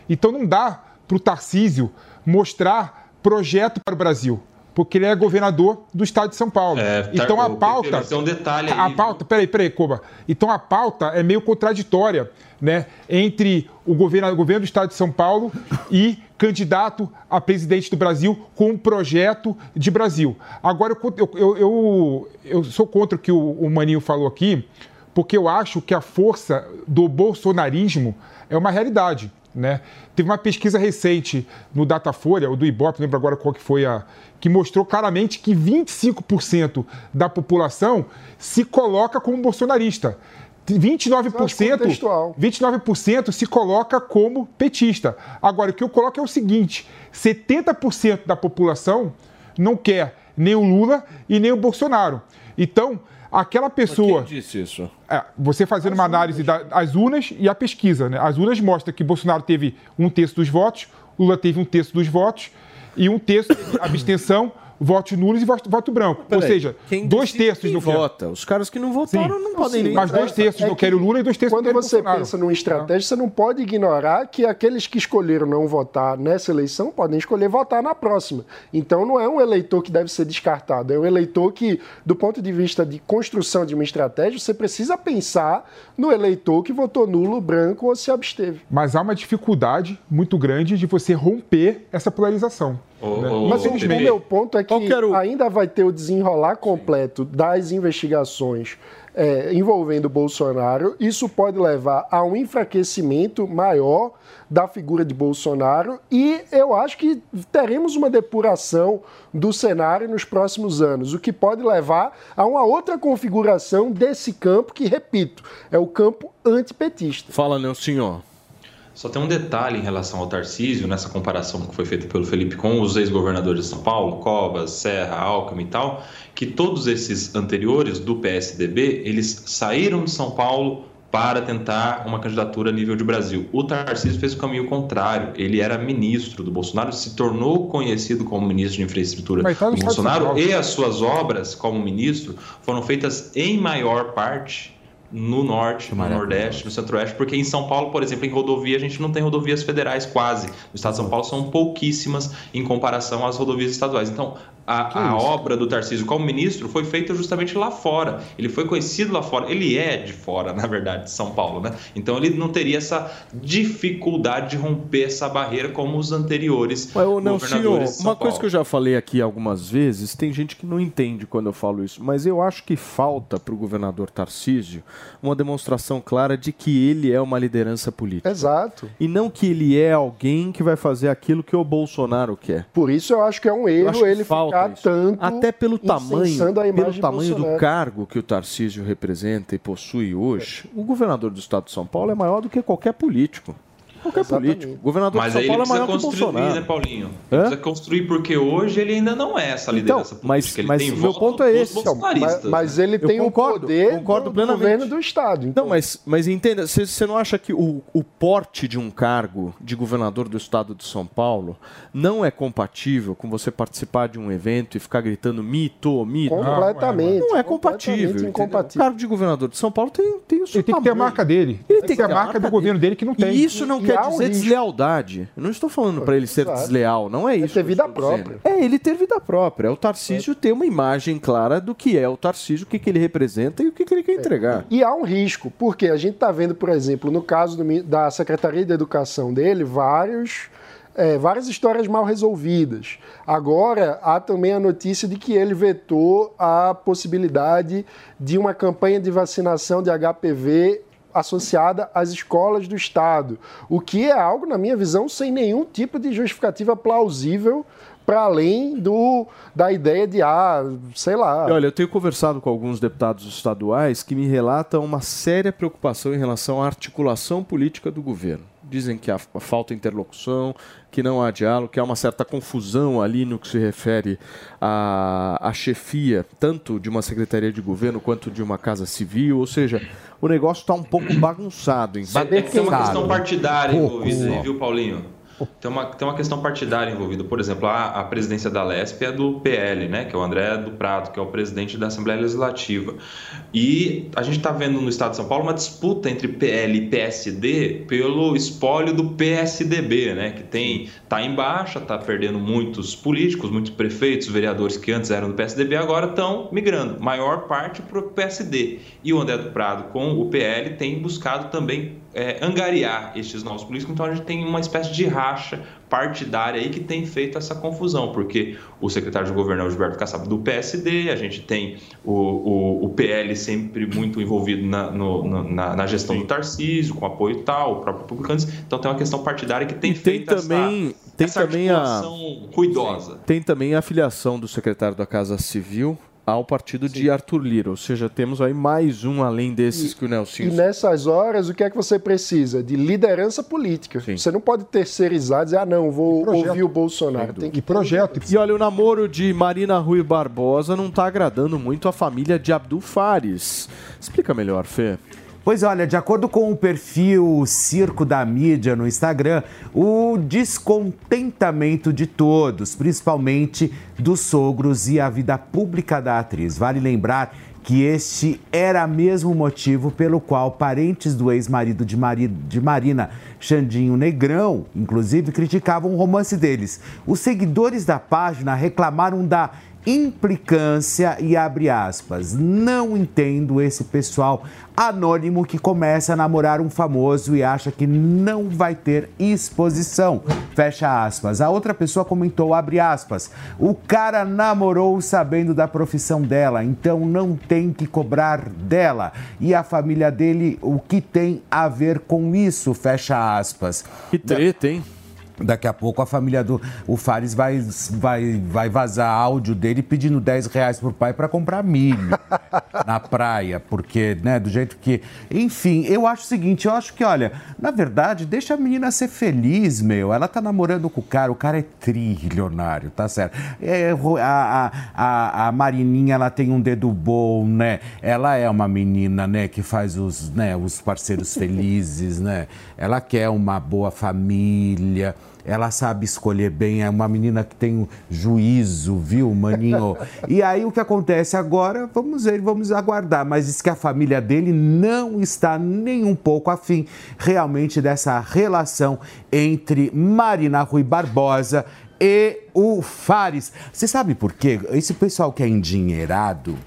Então não dá para o Tarcísio mostrar projeto para o Brasil. Porque ele é governador do estado de São Paulo. É, tar- então a pauta. Tem um detalhe A aí. pauta, peraí, peraí, Koba. Então a pauta é meio contraditória, né? Entre o governo, o governo do estado de São Paulo e candidato a presidente do Brasil com um projeto de Brasil. Agora, eu, eu, eu, eu, sou contra o que o, o Maninho falou aqui, porque eu acho que a força do bolsonarismo é uma realidade. Né? Teve uma pesquisa recente no Datafolha, ou do Ibope, lembro agora qual que foi a. que mostrou claramente que 25% da população se coloca como bolsonarista. 29%, contextual. 29% se coloca como petista. Agora, o que eu coloco é o seguinte: 70% da população não quer nem o Lula e nem o Bolsonaro. Então, aquela pessoa. Quem disse isso? É, você fazendo uma análise das urnas e a pesquisa. Né? As urnas mostram que Bolsonaro teve um terço dos votos, Lula teve um terço dos votos e um terço de abstenção, votos nulos e voto, voto branco. Ou Peraí, seja, quem dois terços querem. vota. Os caras que não votaram não podem nem Mas dois terços É não que querem o Lula e dois terços não Quando querem o você pensa numa estratégia, você não pode ignorar que aqueles que escolheram não votar nessa eleição podem escolher votar na próxima. Então não é um eleitor que deve ser descartado, é um eleitor que, do ponto de vista de construção de uma estratégia, você precisa pensar no eleitor que votou nulo, branco ou se absteve. Mas há uma dificuldade muito grande de você romper essa polarização. Né? Mas o, o meu ponto é que o- ainda vai ter o desenrolar completo das investigações é, envolvendo o Bolsonaro, isso pode levar a um enfraquecimento maior da figura de Bolsonaro e eu acho que teremos uma depuração do cenário nos próximos anos, o que pode levar a uma outra configuração desse campo que, repito, é o campo antipetista. Fala, Nelson. Só tem um detalhe em relação ao Tarcísio, nessa comparação que foi feita pelo Felipe com os ex-governadores de São Paulo, Covas, Serra, Alckmin e tal, que todos esses anteriores do PSDB, eles saíram de São Paulo para tentar uma candidatura a nível de Brasil. O Tarcísio fez o caminho contrário. Ele era ministro do Bolsonaro, se tornou conhecido como ministro de infraestrutura tá do Bolsonaro e as suas obras como ministro foram feitas em maior parte no norte, no nordeste, no centro-oeste, porque em São Paulo, por exemplo, em rodovia, a gente não tem rodovias federais quase. No estado de São Paulo são pouquíssimas em comparação às rodovias estaduais. Então, a, a obra do Tarcísio como ministro foi feita justamente lá fora. Ele foi conhecido lá fora. Ele é de fora, na verdade, de São Paulo, né? Então ele não teria essa dificuldade de romper essa barreira como os anteriores Mas, ô, Nelsinho, governadores de São uma coisa Paulo. que eu já falei aqui algumas vezes, tem gente que não entende quando eu falo isso, mas eu acho que falta para o governador Tarcísio uma demonstração clara de que ele é uma liderança política. Exato. E não que ele é alguém que vai fazer aquilo que o Bolsonaro quer. Por isso eu acho que é um erro ele falta ficar isso. tanto Até pelo tamanho, pelo tamanho do cargo que o Tarcísio representa e possui hoje, o governador do estado de São Paulo é maior do que qualquer político. Qualquer político. O governador Mas de São Paulo é precisa maior que o construir, Bolsonaro. né, Paulinho? Ele Hã? precisa construir porque hoje ele ainda não é essa liderança Então, mas- política. Ele mas tem o meu voto ponto é esse. bolsonaristas, Mas, mas né? ele tem concordo, o poder concordo do plenamente. governo do Estado. Então, Não, mas, mas entenda, você você não acha que o, o porte de um cargo de governador do estado de São Paulo não é compatível com você participar de um evento e ficar gritando mito, mito? completamente. Não é compatível. O cargo de governador de São Paulo tem, tem o seu Ele tem que ter a tamanho. marca dele. Ele tem que ter a marca do governo dele que não tem. E isso não e quer dizer deslealdade. Eu não estou falando para ele ser Exato. desleal, não é isso. ter que eu vida estou dizendo. própria. É ele ter vida própria. É o Tarcísio ter uma imagem clara do que é o Tarcísio, o que, que ele representa e o que, que ele quer entregar. E há um risco, porque a gente está vendo, por exemplo, no caso do da Secretaria de Educação dele, vários, é, várias histórias mal resolvidas. Agora, há também a notícia de que ele vetou a possibilidade de uma campanha de vacinação de HPV associada às escolas do Estado, o que é algo, na minha visão, sem nenhum tipo de justificativa plausível para além do, da ideia de, ah, sei lá. Olha, eu tenho conversado com alguns deputados estaduais que me relatam uma séria preocupação em relação à articulação política do governo. Dizem que há falta interlocução, que não há diálogo, que há uma certa confusão ali no que se refere à, à chefia, tanto de uma secretaria de governo quanto de uma casa civil. Ou seja, o negócio está um pouco bagunçado. Em É tem uma questão partidária envolvida viu, Paulinho? Tem uma, tem uma questão partidária envolvida. Por exemplo, a, a presidência da LESP é do PL, né? Que é o André do Prado, que é o presidente da Assembleia Legislativa. E a gente está vendo no Estado de São Paulo uma disputa entre PL e PSD pelo espólio do PSDB, né? Que tem tá em baixa, está perdendo muitos políticos, muitos prefeitos, vereadores que antes eram do PSDB, agora estão migrando. Maior parte para o PSD. E o André do Prado com o PL tem buscado também é, angariar estes novos políticos, então a gente tem uma espécie de racha partidária aí que tem feito essa confusão, porque o secretário de governo é o Gilberto Kassab do PSD, a gente tem o, o, o PL sempre muito envolvido na, no- na, na gestão do Tarcísio, com apoio tal, o próprio Republicanos, então tem uma questão partidária que tem tem feito também, essa, tem essa também a, ruidosa. Tem também a filiação do secretário da Casa Civil ao partido de Arthur Lira. Ou seja, temos aí mais um além desses que o Nelson E nessas horas, o que é que você precisa? De liderança política. Você não pode terceirizar e dizer, ah, não, vou ouvir o Bolsonaro. Tem que E projeto. E olha, o namoro de Marina Rui Barbosa não está agradando muito a família de Abdul Fares. Explica melhor, Fê. Pois olha, de acordo com o perfil Circo da Mídia no Instagram, o descontentamento de todos, principalmente dos sogros e a vida pública da atriz. Vale lembrar que este era mesmo o motivo pelo qual parentes do ex-marido de, de Marina, Xandinho Negrão, inclusive, criticavam o romance deles. Os seguidores da página reclamaram da implicância e abre aspas. Não entendo esse pessoal anônimo que começa a namorar um famoso e acha que não vai ter exposição. Fecha aspas. A outra pessoa comentou, abre aspas. O cara namorou sabendo da profissão dela, então não tem que cobrar dela. E a família dele, o que tem a ver com isso? Fecha aspas. Que treta, hein? Daqui a pouco a família do o Fares vai, vai, vai vazar áudio dele pedindo 10 reais pro pai para comprar milho na praia, porque, né, do jeito que. Enfim, eu acho o seguinte: eu acho que, olha, na verdade, deixa a menina ser feliz, meu. Ela tá namorando com o cara, o cara é trilionário, tá certo? É, a, a, a Marininha, ela tem um dedo bom, né? Ela é uma menina, né, que faz os, né, os parceiros felizes, né? Ela quer uma boa família ela sabe escolher bem, é uma menina que tem juízo, viu, maninho? E aí o que acontece agora, vamos ver, vamos aguardar, mas diz que a família dele não está nem um pouco afim realmente dessa relação entre Marina Rui Barbosa e o Fares. Você sabe por quê? Esse pessoal que é endinheirado,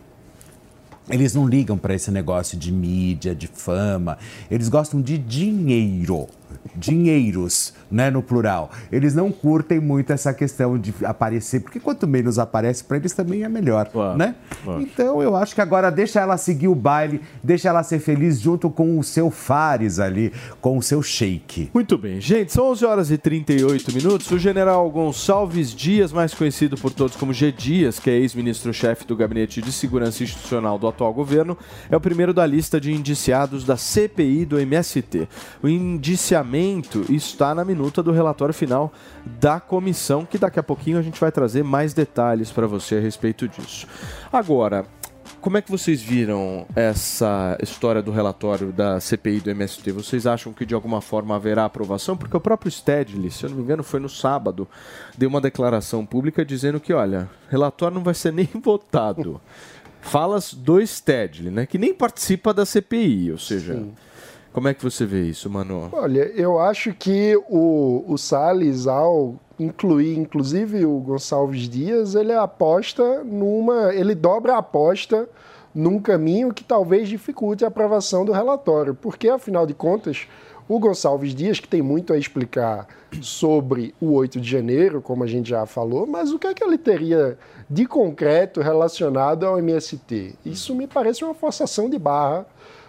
eles não ligam para esse negócio de mídia, de fama. Eles gostam de dinheiro dinheiros, né, no plural. Eles não curtem muito essa questão de aparecer, porque quanto menos aparece para eles também é melhor, claro, né? Claro. Então eu acho que agora deixa ela seguir o baile, deixa ela ser feliz junto com o seu Fares ali, com o seu shake. Muito bem, gente, são 11 horas e 38 minutos. O general Gonçalves Dias, mais conhecido por todos como G. Dias, que é ex-ministro-chefe do Gabinete de Segurança Institucional do atual governo, é o primeiro da lista de indiciados da CPI do MST. O indiciamento está na minuta do relatório final da comissão, que daqui a pouquinho a gente vai trazer mais detalhes para você a respeito disso. Agora, como é que vocês viram essa história do relatório da CPI do MST? Vocês acham que de alguma forma haverá aprovação? Porque o próprio Stedley, se eu não me engano, foi no sábado, deu uma declaração pública dizendo que, olha, relatório não vai ser nem votado. Falas do Stedley, né, que nem participa da CPI, ou seja, Sim. Como é que você vê isso, Manu? Olha, eu acho que o, o Salles, ao incluir inclusive o Gonçalves Dias, ele aposta numa. ele dobra a aposta num caminho que talvez dificulte a aprovação do relatório, porque afinal de contas. O Gonçalves Dias, que tem muito a explicar sobre o 8 de janeiro, como a gente já falou, mas o que é que ele teria de concreto relacionado ao MST? Isso me parece uma forçação de barra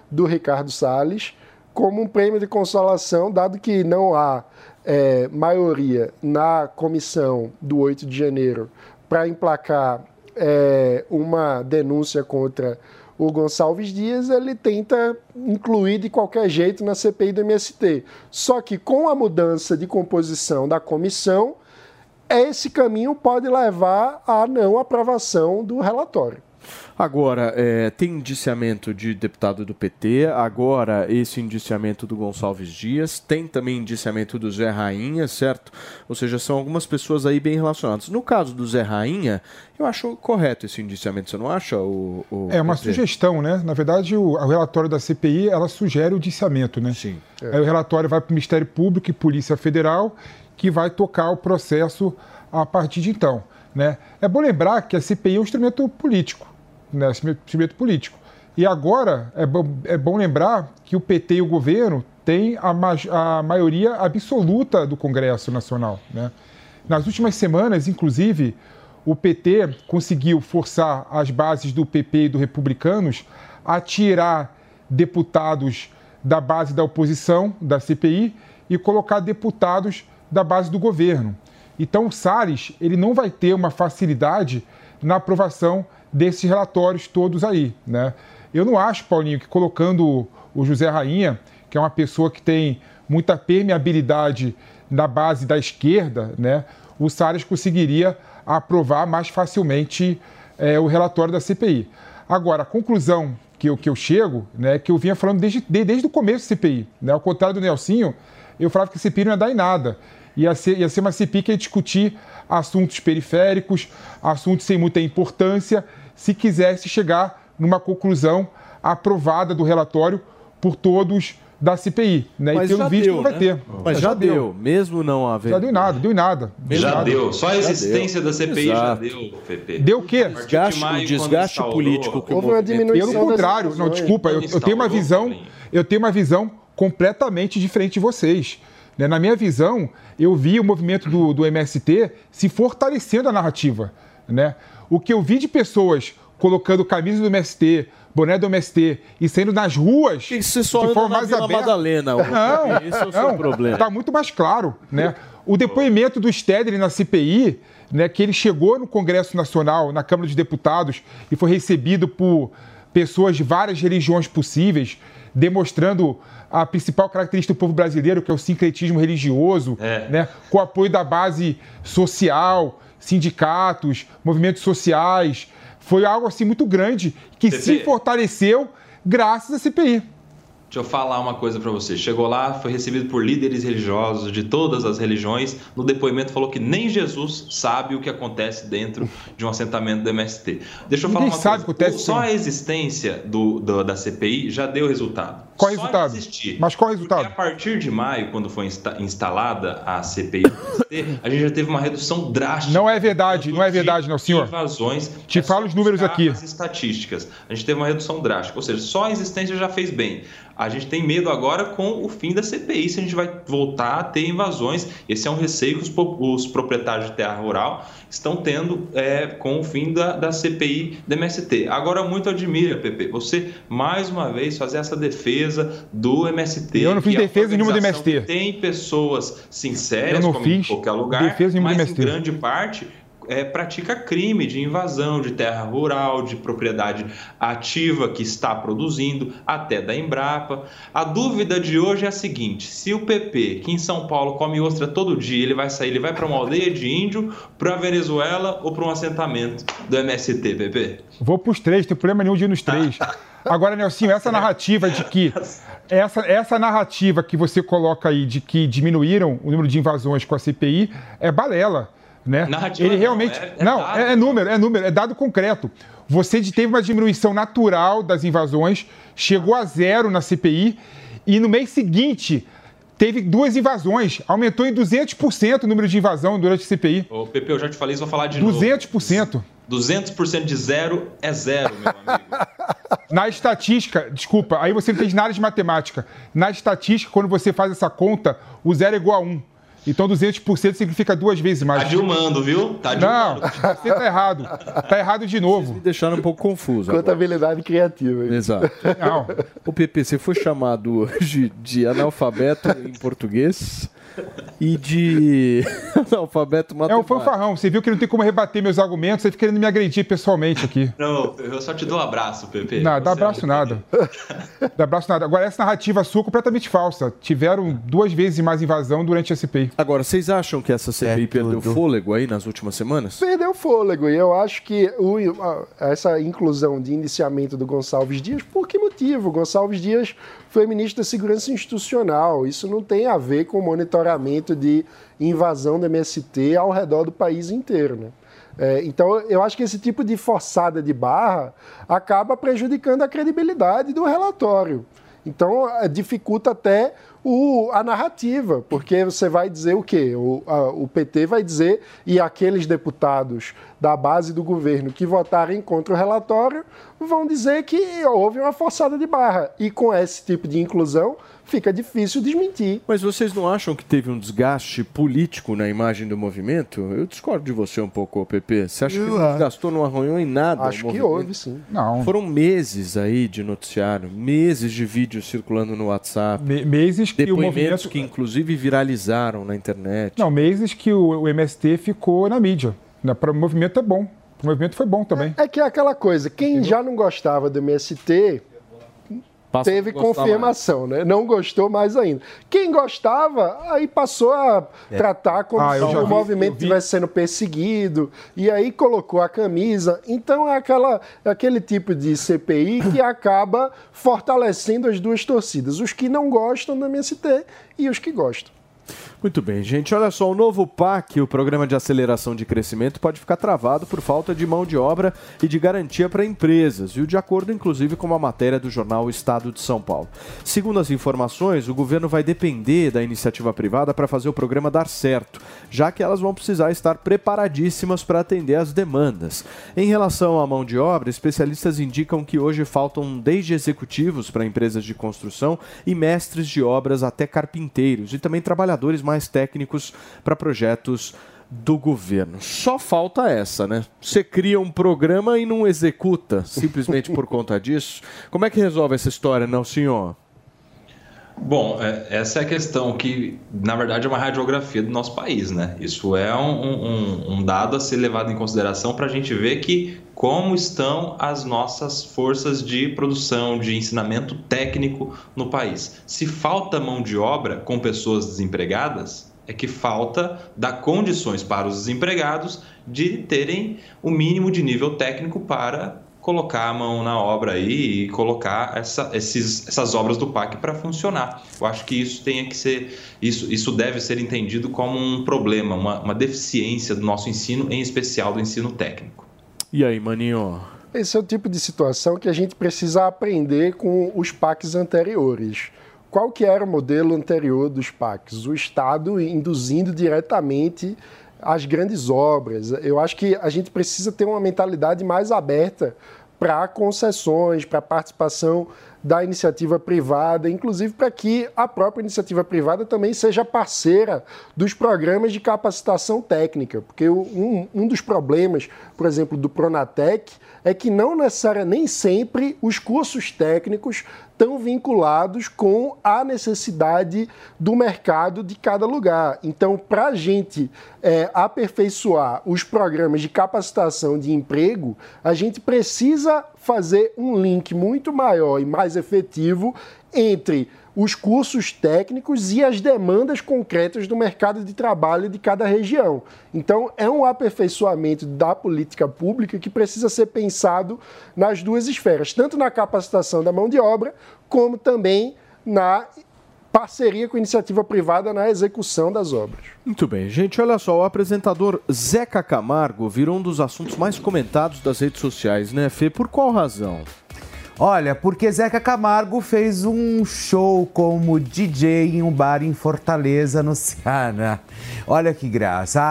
do Ricardo Salles, como um prêmio de consolação, dado que não há é, maioria na comissão do 8 de janeiro para emplacar é, uma denúncia contra o Gonçalves Dias, ele tenta incluir de qualquer jeito na CPI do MST. Só que com a mudança de composição da comissão, esse caminho pode levar à não aprovação do relatório. Agora, é, tem indiciamento de deputado do PT, agora esse indiciamento do Gonçalves Dias, tem também indiciamento do Zé Rainha, certo? Ou seja, são algumas pessoas aí bem relacionadas. No caso do Zé Rainha, eu acho correto esse indiciamento, você não acha? O, o é uma PT? sugestão, né? Na verdade, o, o, relatório da CPI, ela sugere o indiciamento, né? Sim. É. Aí o relatório vai para o Ministério Público e Polícia Federal, que vai tocar o processo a partir de então. Né? É bom lembrar que a CPI é um instrumento político né, instrumento político. E agora é bom, é bom lembrar que o PT e o governo têm a, ma a maioria absoluta do Congresso Nacional. Né? Nas últimas semanas, inclusive, o PT conseguiu forçar as bases do PP e do Republicanos a tirar deputados da base da oposição, da CPI, e colocar deputados da base do governo. Então, o Salles ele não vai ter uma facilidade na aprovação desses relatórios todos aí. Né? Eu não acho, Paulinho, que colocando o José Rainha, que é uma pessoa que tem muita permeabilidade na base da esquerda, né, o Salles conseguiria aprovar mais facilmente é, o relatório da CPI. Agora, a conclusão que eu, que eu chego, né, que eu vinha falando desde, desde o começo da CPI, né, ao contrário do Nelsinho, eu falava que a CPI não ia dar em nada. Ia ser, ia ser uma CPI que ia discutir assuntos periféricos, assuntos sem muita importância, se quisesse chegar numa conclusão aprovada do relatório por todos da CPI. Né? Mas e pelo já visto deu, não vai né? ter. Mas já deu, mesmo não havendo. Já deu em nada, deu em nada. Deu Já nada. deu. Só a Já existência deu. da CPI já Exato. deu, Pepe. Deu o quê? Desgaste, Maio, o desgaste político que o houve uma diminuição. Pelo contrário, não, desculpa, eu, eu tenho uma visão, eu tenho uma visão completamente diferente de vocês. né? Na minha visão, eu vi o movimento do, do MST se fortalecendo a narrativa. Né? O que eu vi de pessoas colocando camisa do MST, boné do MST e saindo nas ruas você só de forma mais aberta. Madalena. Não, Esse é o seu não, problema. Tá muito mais claro, né? O depoimento do Stedley na CPI, né, que ele chegou no Congresso Nacional, na Câmara dos Deputados, e foi recebido por pessoas de várias religiões possíveis, demonstrando a principal característica do povo brasileiro, que é o sincretismo religioso, É. né, com o apoio da base social, sindicatos, movimentos sociais. Foi algo assim muito grande que Pepe. se fortaleceu graças à CPI. Deixa eu falar uma coisa pra você. Chegou lá, foi recebido por líderes religiosos de todas as religiões. No depoimento falou que nem Jesus sabe o que acontece dentro de um assentamento do MST. Deixa eu falar Ninguém uma sabe o que coisa. acontece, Só a existência do, do- da CPI já deu resultado. Qual o Só resultado? Mas qual o resultado? Porque a partir de maio, quando foi insta- instalada a CPI do MST, a gente já teve uma redução drástica. Não é verdade, não é de verdade, não, senhor. Invasões. Te É falo os números aqui. As estatísticas. A gente teve uma redução drástica. Ou seja, só a existência já fez bem. A gente tem medo agora com o fim da CPI, se a gente vai voltar a ter invasões. Esse é um receio que os, os proprietários de terra rural estão tendo é, com o fim da, da CPI da MST. Agora, muito admira, Pepe, você mais uma vez fazer essa defesa do MST. Eu não fiz é defesa nenhuma do MST. Tem pessoas sinceras, Eu não como em fiz qualquer lugar, defesa nenhuma do mas em MST. grande parte é, pratica crime de invasão de terra rural, de propriedade ativa que está produzindo, até da Embrapa. A dúvida de hoje é a seguinte: se o PP, que em São Paulo come ostra todo dia, ele vai sair, ele vai para uma aldeia de índio, para a Venezuela ou para um assentamento do MST, PP? Vou pros três, não tem problema nenhum de ir nos três. Agora, Nelsinho, essa narrativa de que. Essa, essa narrativa que você coloca aí de que diminuíram o número de invasões com a CPI é balela. Né? Narrativa Ele não, realmente. é- é não, é, é número, é número, é dado concreto. Você teve uma diminuição natural das invasões, chegou a zero na CPI, e no mês seguinte teve duas invasões. Aumentou em 200% o número de invasão durante a CPI. Ô, Pepe, eu já te falei isso, vou falar de novo. 200%. 200% de zero é zero, meu amigo. Na estatística, desculpa, aí você não entende nada de matemática. Na estatística, quando você faz essa conta, o zero é igual a 1. Então 200% significa duas vezes mais. Tá dilmando, viu? Tá Não, dilmando. você tá errado. Tá errado de novo. Me deixaram um pouco confuso. agora. Contabilidade criativa. Exato. Não. O PP, você foi chamado hoje de analfabeto em português e de analfabeto É um matemático. fanfarrão. Você viu que não tem como rebater meus argumentos, você fica querendo me agredir pessoalmente aqui. Não, eu só te dou um abraço, Pepe. Não, dá é abraço nada. Dá abraço nada. Agora, essa narrativa sua é completamente falsa. Tiveram duas vezes mais invasão durante a CPI. Agora, vocês acham que essa CPI É perdeu tudo. fôlego aí nas últimas semanas? Perdeu fôlego. E eu acho que o- essa inclusão de indiciamento do Gonçalves Dias, por que motivo? Gonçalves Dias foi ministro da Segurança Institucional. Isso não tem a ver com o monitoramento de invasão do MST ao redor do país inteiro. Né? É, então, eu acho que esse tipo de forçada de barra acaba prejudicando a credibilidade do relatório. Então, eh, dificulta até o- a narrativa, porque você vai dizer o quê? O, a- o PT vai dizer, e aqueles deputados da base do governo que votarem contra o relatório vão dizer que houve uma forçada de barra. E com esse tipo de inclusão, fica difícil desmentir. Mas vocês não acham que teve um desgaste político na imagem do movimento? Eu discordo de você um pouco, PP. Você acha que não desgastou, não arranhou em nada o Acho que movimento? houve, sim. Não. Foram meses aí de noticiário, meses de vídeos circulando no WhatsApp, Me- meses que o movimento. que inclusive viralizaram na internet. Não, meses que o, o MST ficou na mídia. Né? Para o movimento é bom. O movimento foi bom também. É que é aquela coisa, quem já não gostava do MST Passa teve gostar mais. confirmação, né? Não gostou mais ainda. Quem gostava, aí passou a tratar como Ah, se o vi, movimento estivesse sendo perseguido, e aí colocou a camisa. Então é aquela, é aquele tipo de CPI que acaba fortalecendo as duas torcidas, os que não gostam do MST e os que gostam. Muito bem, gente. Olha só, o novo PAC, o Programa de Aceleração de Crescimento, pode ficar travado por falta de mão de obra e de garantia para empresas, e de acordo, inclusive, com uma matéria do jornal Estado de São Paulo. Segundo as informações, o governo vai depender da iniciativa privada para fazer o programa dar certo, já que elas vão precisar estar preparadíssimas para atender às demandas. Em relação à mão de obra, especialistas indicam que hoje faltam desde executivos para empresas de construção e mestres de obras até carpinteiros e também trabalhadores mais mais técnicos para projetos do governo. Só falta essa, né? Você cria um programa e não executa simplesmente por conta disso. Como é que resolve essa história, não, senhor? Bom, é, essa é a questão que, na verdade, é uma radiografia do nosso país, né? Isso é um, um, um dado a ser levado em consideração para a gente ver que como estão as nossas forças de produção, de ensinamento técnico no país. Se falta mão de obra com pessoas desempregadas, é que falta dar condições para os desempregados de terem o mínimo de nível técnico para colocar a mão na obra aí e colocar essa, esses, essas obras do PAC para funcionar. Eu acho que isso tenha que ser, isso, isso deve ser entendido como um problema, uma, uma deficiência do nosso ensino, em especial do ensino técnico. E aí, maninho? Esse é o tipo de situação que a gente precisa aprender com os PACs anteriores. Qual que era o modelo anterior dos PACs? O Estado induzindo diretamente as grandes obras. Eu acho que a gente precisa ter uma mentalidade mais aberta para concessões, para participação da iniciativa privada, inclusive para que a própria iniciativa privada também seja parceira dos programas de capacitação técnica, porque um, um dos problemas, por exemplo, do Pronatec é que não necessariamente, nem sempre os cursos técnicos estão vinculados com a necessidade do mercado de cada lugar. Então, para a gente é, aperfeiçoar os programas de capacitação de emprego, a gente precisa fazer um link muito maior e mais efetivo entre os cursos técnicos e as demandas concretas do mercado de trabalho de cada região. Então, é um aperfeiçoamento da política pública que precisa ser pensado nas duas esferas, tanto na capacitação da mão de obra, como também na parceria com iniciativa privada na execução das obras. Muito bem, gente, olha só, o apresentador Zeca Camargo virou um dos assuntos mais comentados das redes sociais, né, Fê? Por qual razão? Olha, porque Zeca Camargo fez um show como DJ em um bar em Fortaleza, no Ceará. Olha que graça.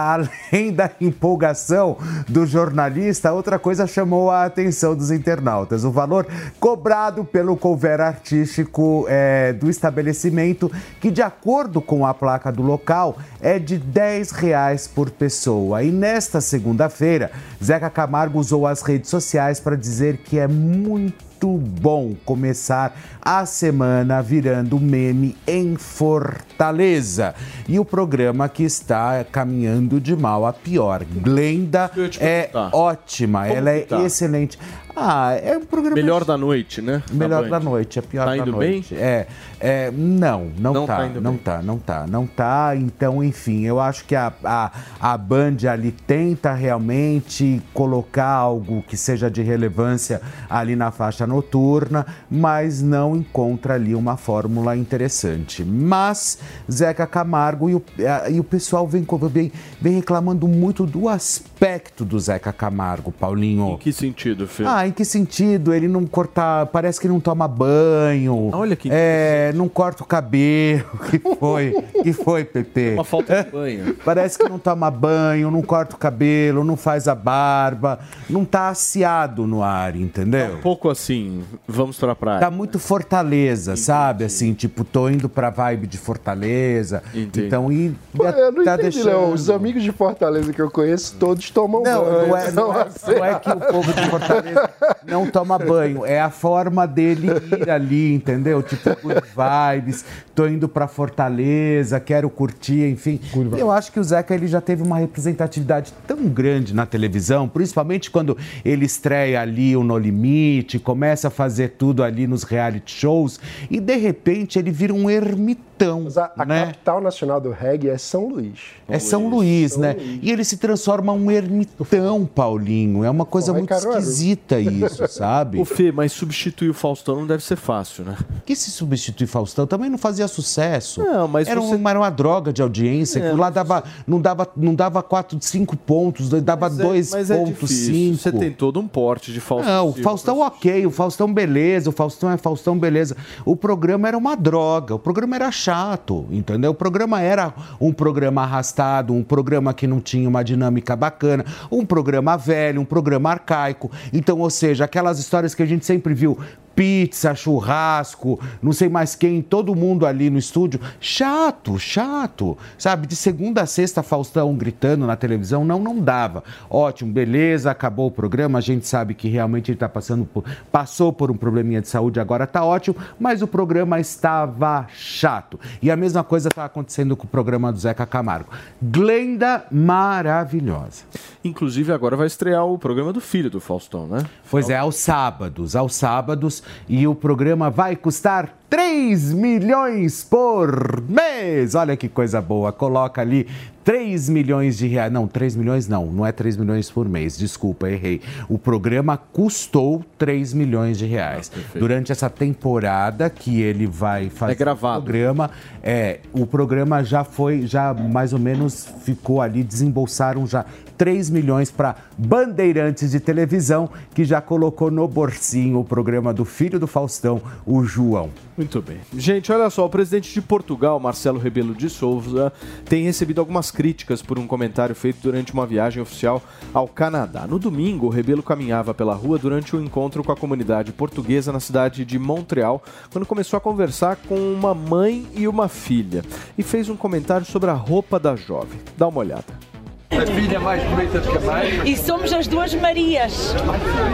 Além da empolgação do jornalista, outra coisa chamou a atenção dos internautas. O valor cobrado pelo cover artístico é, do estabelecimento, que de acordo com a placa do local, é de 10 reais por pessoa. E nesta segunda-feira, Zeca Camargo usou as redes sociais para dizer que é muito muito bom começar a semana virando meme em Fortaleza. E o programa que está caminhando de mal a pior. Glenda é ótima, ela é tá? excelente. Ah, é um programa. Melhor da noite, né? Melhor da noite, é pior tá da noite. Bem? É, é, não, não, não tá, tá não bem. tá, não tá, não tá. Então, enfim, eu acho que a, a, a Band ali tenta realmente colocar algo que seja de relevância ali na faixa noturna, mas não encontra ali uma fórmula interessante. Mas Zeca Camargo e o, e o pessoal vem, vem, vem reclamando muito do aspecto do Zeca Camargo, Paulinho. Em que sentido, Fê? Ah, em que sentido? Ele não corta. Parece que não toma banho. Olha que. É, não corta o cabelo. Que foi? que foi, Pepe? Uma falta de banho. Parece que não toma banho, não corta o cabelo, não faz a barba. Não tá aciado no ar, entendeu? Tá um pouco assim, vamos pra praia. Tá muito Fortaleza, Entendi. sabe? Assim, tipo, tô indo pra vibe de Fortaleza. Entendi. Então, e. Pô, eu não tá entendi, deixando... não. Os amigos de Fortaleza que eu conheço, todos tomam não, banho. Não é, não, é, não é que o povo de Fortaleza não toma banho. É a forma dele ir ali, entendeu? Tipo, good vibes, tô indo pra Fortaleza, quero curtir, enfim. Eu acho que o Zeca ele já teve uma representatividade tão grande na televisão, principalmente quando ele estreia ali o No Limite, começa a fazer tudo ali nos reality shows e de repente ele vira um ermitão Mas a, a né? capital nacional do reggae é São Luís. É São Luís, São né? Luís. E ele se transforma um ermitão, Paulinho. É uma coisa é muito Caruaru. esquisita isso, sabe? O Fê, mas substituir o Faustão não deve ser fácil, né? que se substituir Faustão também não fazia sucesso. Não, mas era, você- uma, era uma droga de audiência. É, que lá dava, não dava, não dava quatro, cinco pontos, dava Mas é- dois mas é pontos cinco. Você tem todo um porte de Faustão. Não, o Faustão ok, o Faustão beleza, o Faustão é Faustão beleza. O programa era uma droga, o programa era chato, entendeu? O programa era um programa arrastado, um programa que não tinha uma dinâmica bacana, um programa velho, um programa arcaico. Então, ou seja, aquelas histórias que a gente sempre viu, pizza, churrasco, não sei mais quem, todo mundo ali no estúdio, chato, chato, sabe? De segunda a sexta, Faustão gritando na televisão, não, não dava. Ótimo, beleza, acabou o programa, a gente sabe que realmente ele tá passando por, passou por um probleminha de saúde, agora tá ótimo, mas o programa estava chato. E a mesma coisa tá acontecendo com o programa do Zeca Camargo. Glenda maravilhosa. Inclusive, agora vai estrear o programa do filho do Faustão, né? Pois é, aos sábados, aos sábados, e o programa vai custar 3 milhões por mês. Olha que coisa boa. Coloca ali 3 milhões de reais. Não, 3 milhões não, não é 3 milhões por mês. Desculpa, errei. O programa custou 3 milhões de reais. Durante essa temporada que ele vai fazer É gravado. o programa, é, o programa já foi, já mais ou menos ficou ali, desembolsaram já 3 milhões para Bandeirantes de televisão, que já colocou no bolsinho o programa do filho do Faustão, o João. Muito bem. Gente, olha só, o presidente de Portugal, Marcelo Rebelo de Souza, tem recebido algumas críticas por um comentário feito durante uma viagem oficial ao Canadá. No domingo, o Rebelo caminhava pela rua durante um encontro com a comunidade portuguesa na cidade de Montreal, quando começou a conversar com uma mãe e uma filha e fez um comentário sobre a roupa da jovem. Dá uma olhada. A filha é mais bonita do que a mãe, E somos as duas Marias.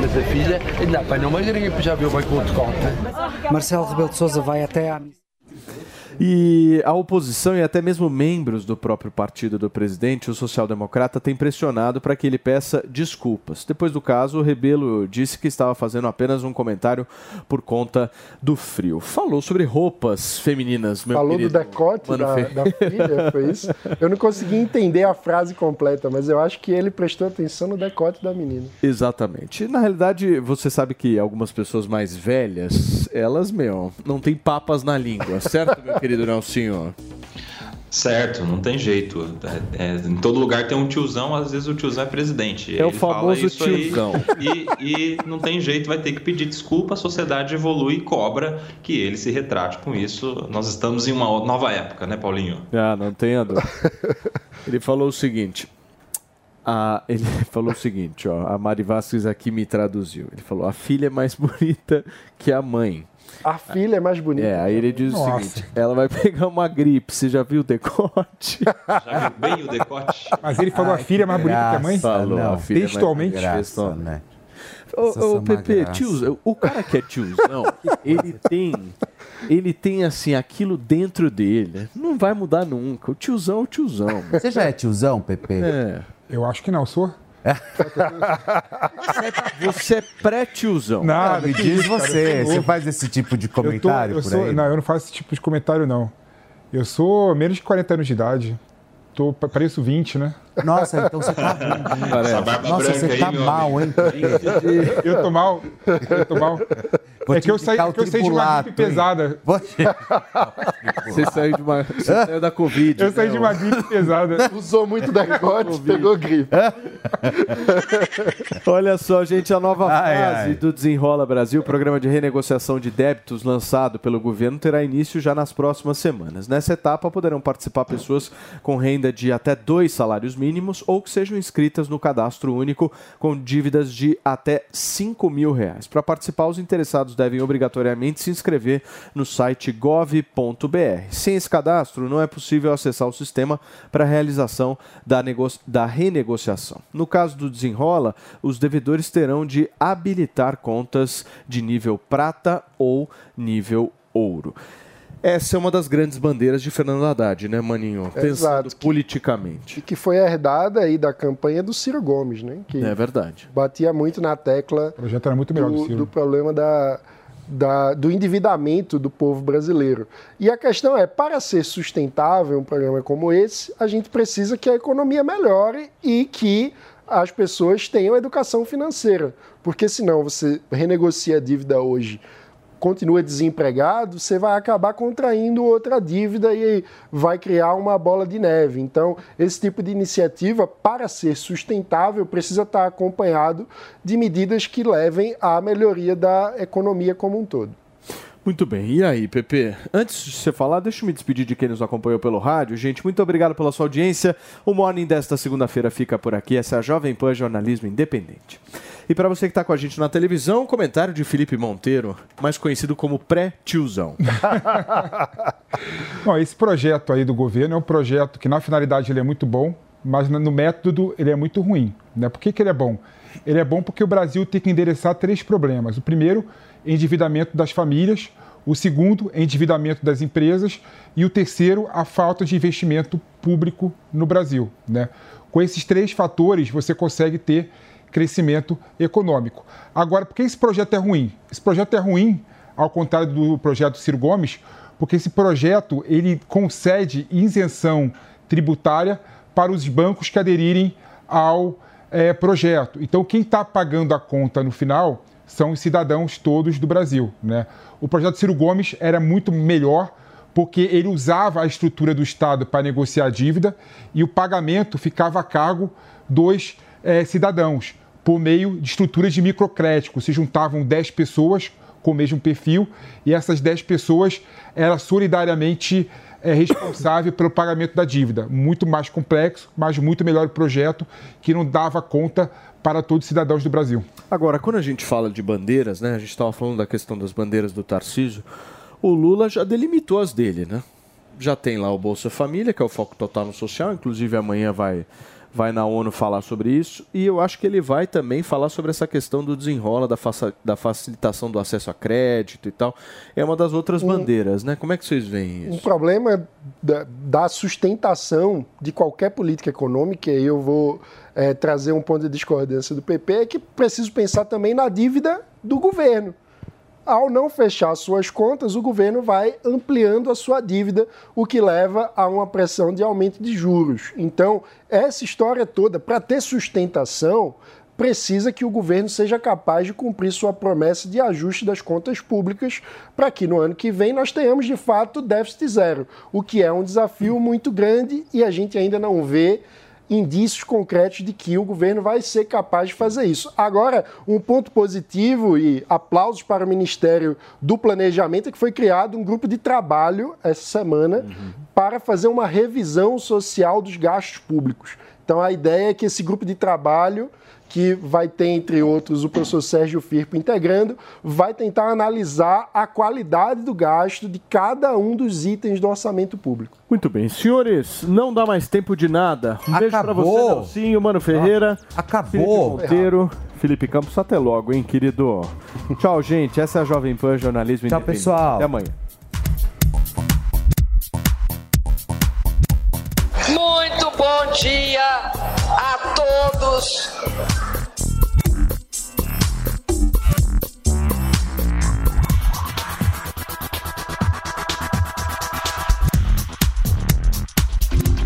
mas a filha ainda apanha uma porque já viu bem com o decote. Marcelo Rebelo de Sousa vai até à missa. E a oposição e até mesmo membros do próprio partido do presidente, o social-democrata, têm pressionado para que ele peça desculpas. Depois do caso, o Rebelo disse que estava fazendo apenas um comentário por conta do frio. Falou sobre roupas femininas, meu Falou do querido decote Mano da, Fe- da filha, foi isso? Eu não consegui entender a frase completa, mas eu acho que ele prestou atenção no decote da menina. Exatamente. Na realidade, você sabe que algumas pessoas mais velhas, elas, meu, não tem papas na língua, certo, meu querido Nelsinho? Certo, não tem jeito. É, é, em todo lugar tem um tiozão, às vezes o tiozão é presidente. É o Ele fala famoso isso aí tiozão. E, e não tem jeito, vai ter que pedir desculpa, a sociedade evolui e cobra que ele se retrate com isso. Nós estamos em uma nova época, né, Paulinho? Ah, não tenha dúvida. Ele falou o seguinte. a- ele falou o seguinte, ó. A Mari Vasquez aqui me traduziu. Ele falou: a filha é mais bonita que a mãe. A filha é mais bonita. É, aí ele diz o Nossa. seguinte: ela vai pegar uma gripe. Você já viu o decote? Já viu bem o decote? Mas ele falou a filha é mais bonita que a mãe? Falou, a filha é mais Textualmente? Graça, né? Ô, é ô Pepe, tiozão, o cara que é tiozão, ele tem. Ele tem assim aquilo dentro dele. Não vai mudar nunca. O tiozão é o tiozão. Você já é tiozão, Pepe? É. Eu acho que não, sou. Você é pré-tiozão. Ah, me diz você, você faz esse tipo de Eu tô- comentário eu por sou- aí? Não, eu não faço esse tipo de comentário, não. Eu sou menos de 40 anos de idade. Tô, pa- pareço 20, né? Nossa, então você tá. Essa barba Nossa, você aí, tá meu mal, hein? Eu tô mal. Eu tô mal. Vou é que eu saí, o que eu saí de uma gripe pesada. Você saiu de uma. Você saiu da Covid. Eu saí né, de uma gripe pesada. Usou muito decote, pegou gripe. Olha só, gente, a nova Ai, fase ai. do Desenrola Brasil, programa de renegociação de débitos lançado pelo governo, terá início já nas próximas semanas. Nessa etapa poderão participar pessoas com renda de até dois salários mínimos ou que sejam inscritas no cadastro único com dívidas de até 5 mil reais. Para participar, os interessados devem obrigatoriamente se inscrever no site gov.br. Sem esse cadastro, não é possível acessar o sistema para realização da, da renegociação. No caso do Desenrola, os devedores terão de habilitar contas de nível prata ou nível ouro. Essa é uma das grandes bandeiras de Fernando Haddad, né, Maninho? Pensando Exato. politicamente. E que foi herdada aí da campanha do Ciro Gomes, né? Que É verdade. batia muito na tecla O projeto era muito melhor do do, Ciro. do problema da, da, do endividamento do povo brasileiro. E a questão é, para ser sustentável um programa como esse, a gente precisa que a economia melhore e que as pessoas tenham educação financeira. Porque senão você renegocia a dívida hoje continua desempregado, você vai acabar contraindo outra dívida e vai criar uma bola de neve. Então, esse tipo de iniciativa, para ser sustentável, precisa estar acompanhado de medidas que levem à melhoria da economia como um todo. Muito bem. E aí, Pepe? Antes de você falar, deixa eu me despedir de quem nos acompanhou pelo rádio. Gente, muito obrigado pela sua audiência. O Morning desta segunda-feira fica por aqui. Essa é a Jovem Pan Jornalismo Independente. E para você que está com a gente na televisão, comentário de Felipe Monteiro, mais conhecido como pré-tiozão. Esse projeto aí do governo é um projeto que, na finalidade, ele é muito bom, mas no método ele é muito ruim. Né? Por que, que ele é bom? Ele é bom porque o Brasil tem que endereçar três problemas. O primeiro, endividamento das famílias. O segundo, endividamento das empresas. E o terceiro, a falta de investimento público no Brasil. Né? Com esses três fatores, você consegue ter crescimento econômico. Agora, por que esse projeto é ruim? Esse projeto é ruim, ao contrário do projeto Ciro Gomes, porque esse projeto ele concede isenção tributária para os bancos que aderirem ao é, projeto. Então, quem está pagando a conta no final são os cidadãos todos do Brasil. Né? O projeto Ciro Gomes era muito melhor porque ele usava a estrutura do Estado para negociar a dívida e o pagamento ficava a cargo dos é, cidadãos por meio de estruturas de microcrédito. Se juntavam 10 pessoas com o mesmo perfil e essas 10 pessoas eram solidariamente é, responsável pelo pagamento da dívida. Muito mais complexo, mas muito melhor projeto que não dava conta para todos os cidadãos do Brasil. Agora, quando a gente fala de bandeiras, né, a gente estava falando da questão das bandeiras do Tarcísio, o Lula já delimitou as dele, né? Já tem lá o Bolsa Família, que é o foco total no social, inclusive amanhã vai vai na ONU falar sobre isso e eu acho que ele vai também falar sobre essa questão do desenrola, da, faça, da facilitação do acesso a crédito e tal. É uma das outras um, bandeiras, né? Como é que vocês veem isso? Um problema da, da sustentação de qualquer política econômica, e eu vou é, trazer um ponto de discordância do PP, é que preciso pensar também na dívida do governo ao não fechar suas contas, o governo vai ampliando a sua dívida, o que leva a uma pressão de aumento de juros. Então, essa história toda, para ter sustentação, precisa que o governo seja capaz de cumprir sua promessa de ajuste das contas públicas para que no ano que vem nós tenhamos de fato déficit zero, o que é um desafio muito grande e a gente ainda não vê indícios concretos de que o governo vai ser capaz de fazer isso. Agora, um ponto positivo e aplausos para o Ministério do Planejamento é que foi criado um grupo de trabalho essa semana uhum. para fazer uma revisão social dos gastos públicos. Então, a ideia é que esse grupo de trabalho que vai ter, entre outros, o professor Sérgio Firpo integrando, vai tentar analisar a qualidade do gasto de cada um dos itens do orçamento público. Muito bem. Senhores, não dá mais tempo de nada. Um beijo para você, Nelsinho, Mano Ferreira. Acabou. Felipe Monteiro, Felipe Campos, até logo, hein, querido. Tchau, gente. Essa é a Jovem Pan Jornalismo Tchau, pessoal. Até amanhã. Muito bom dia a todos.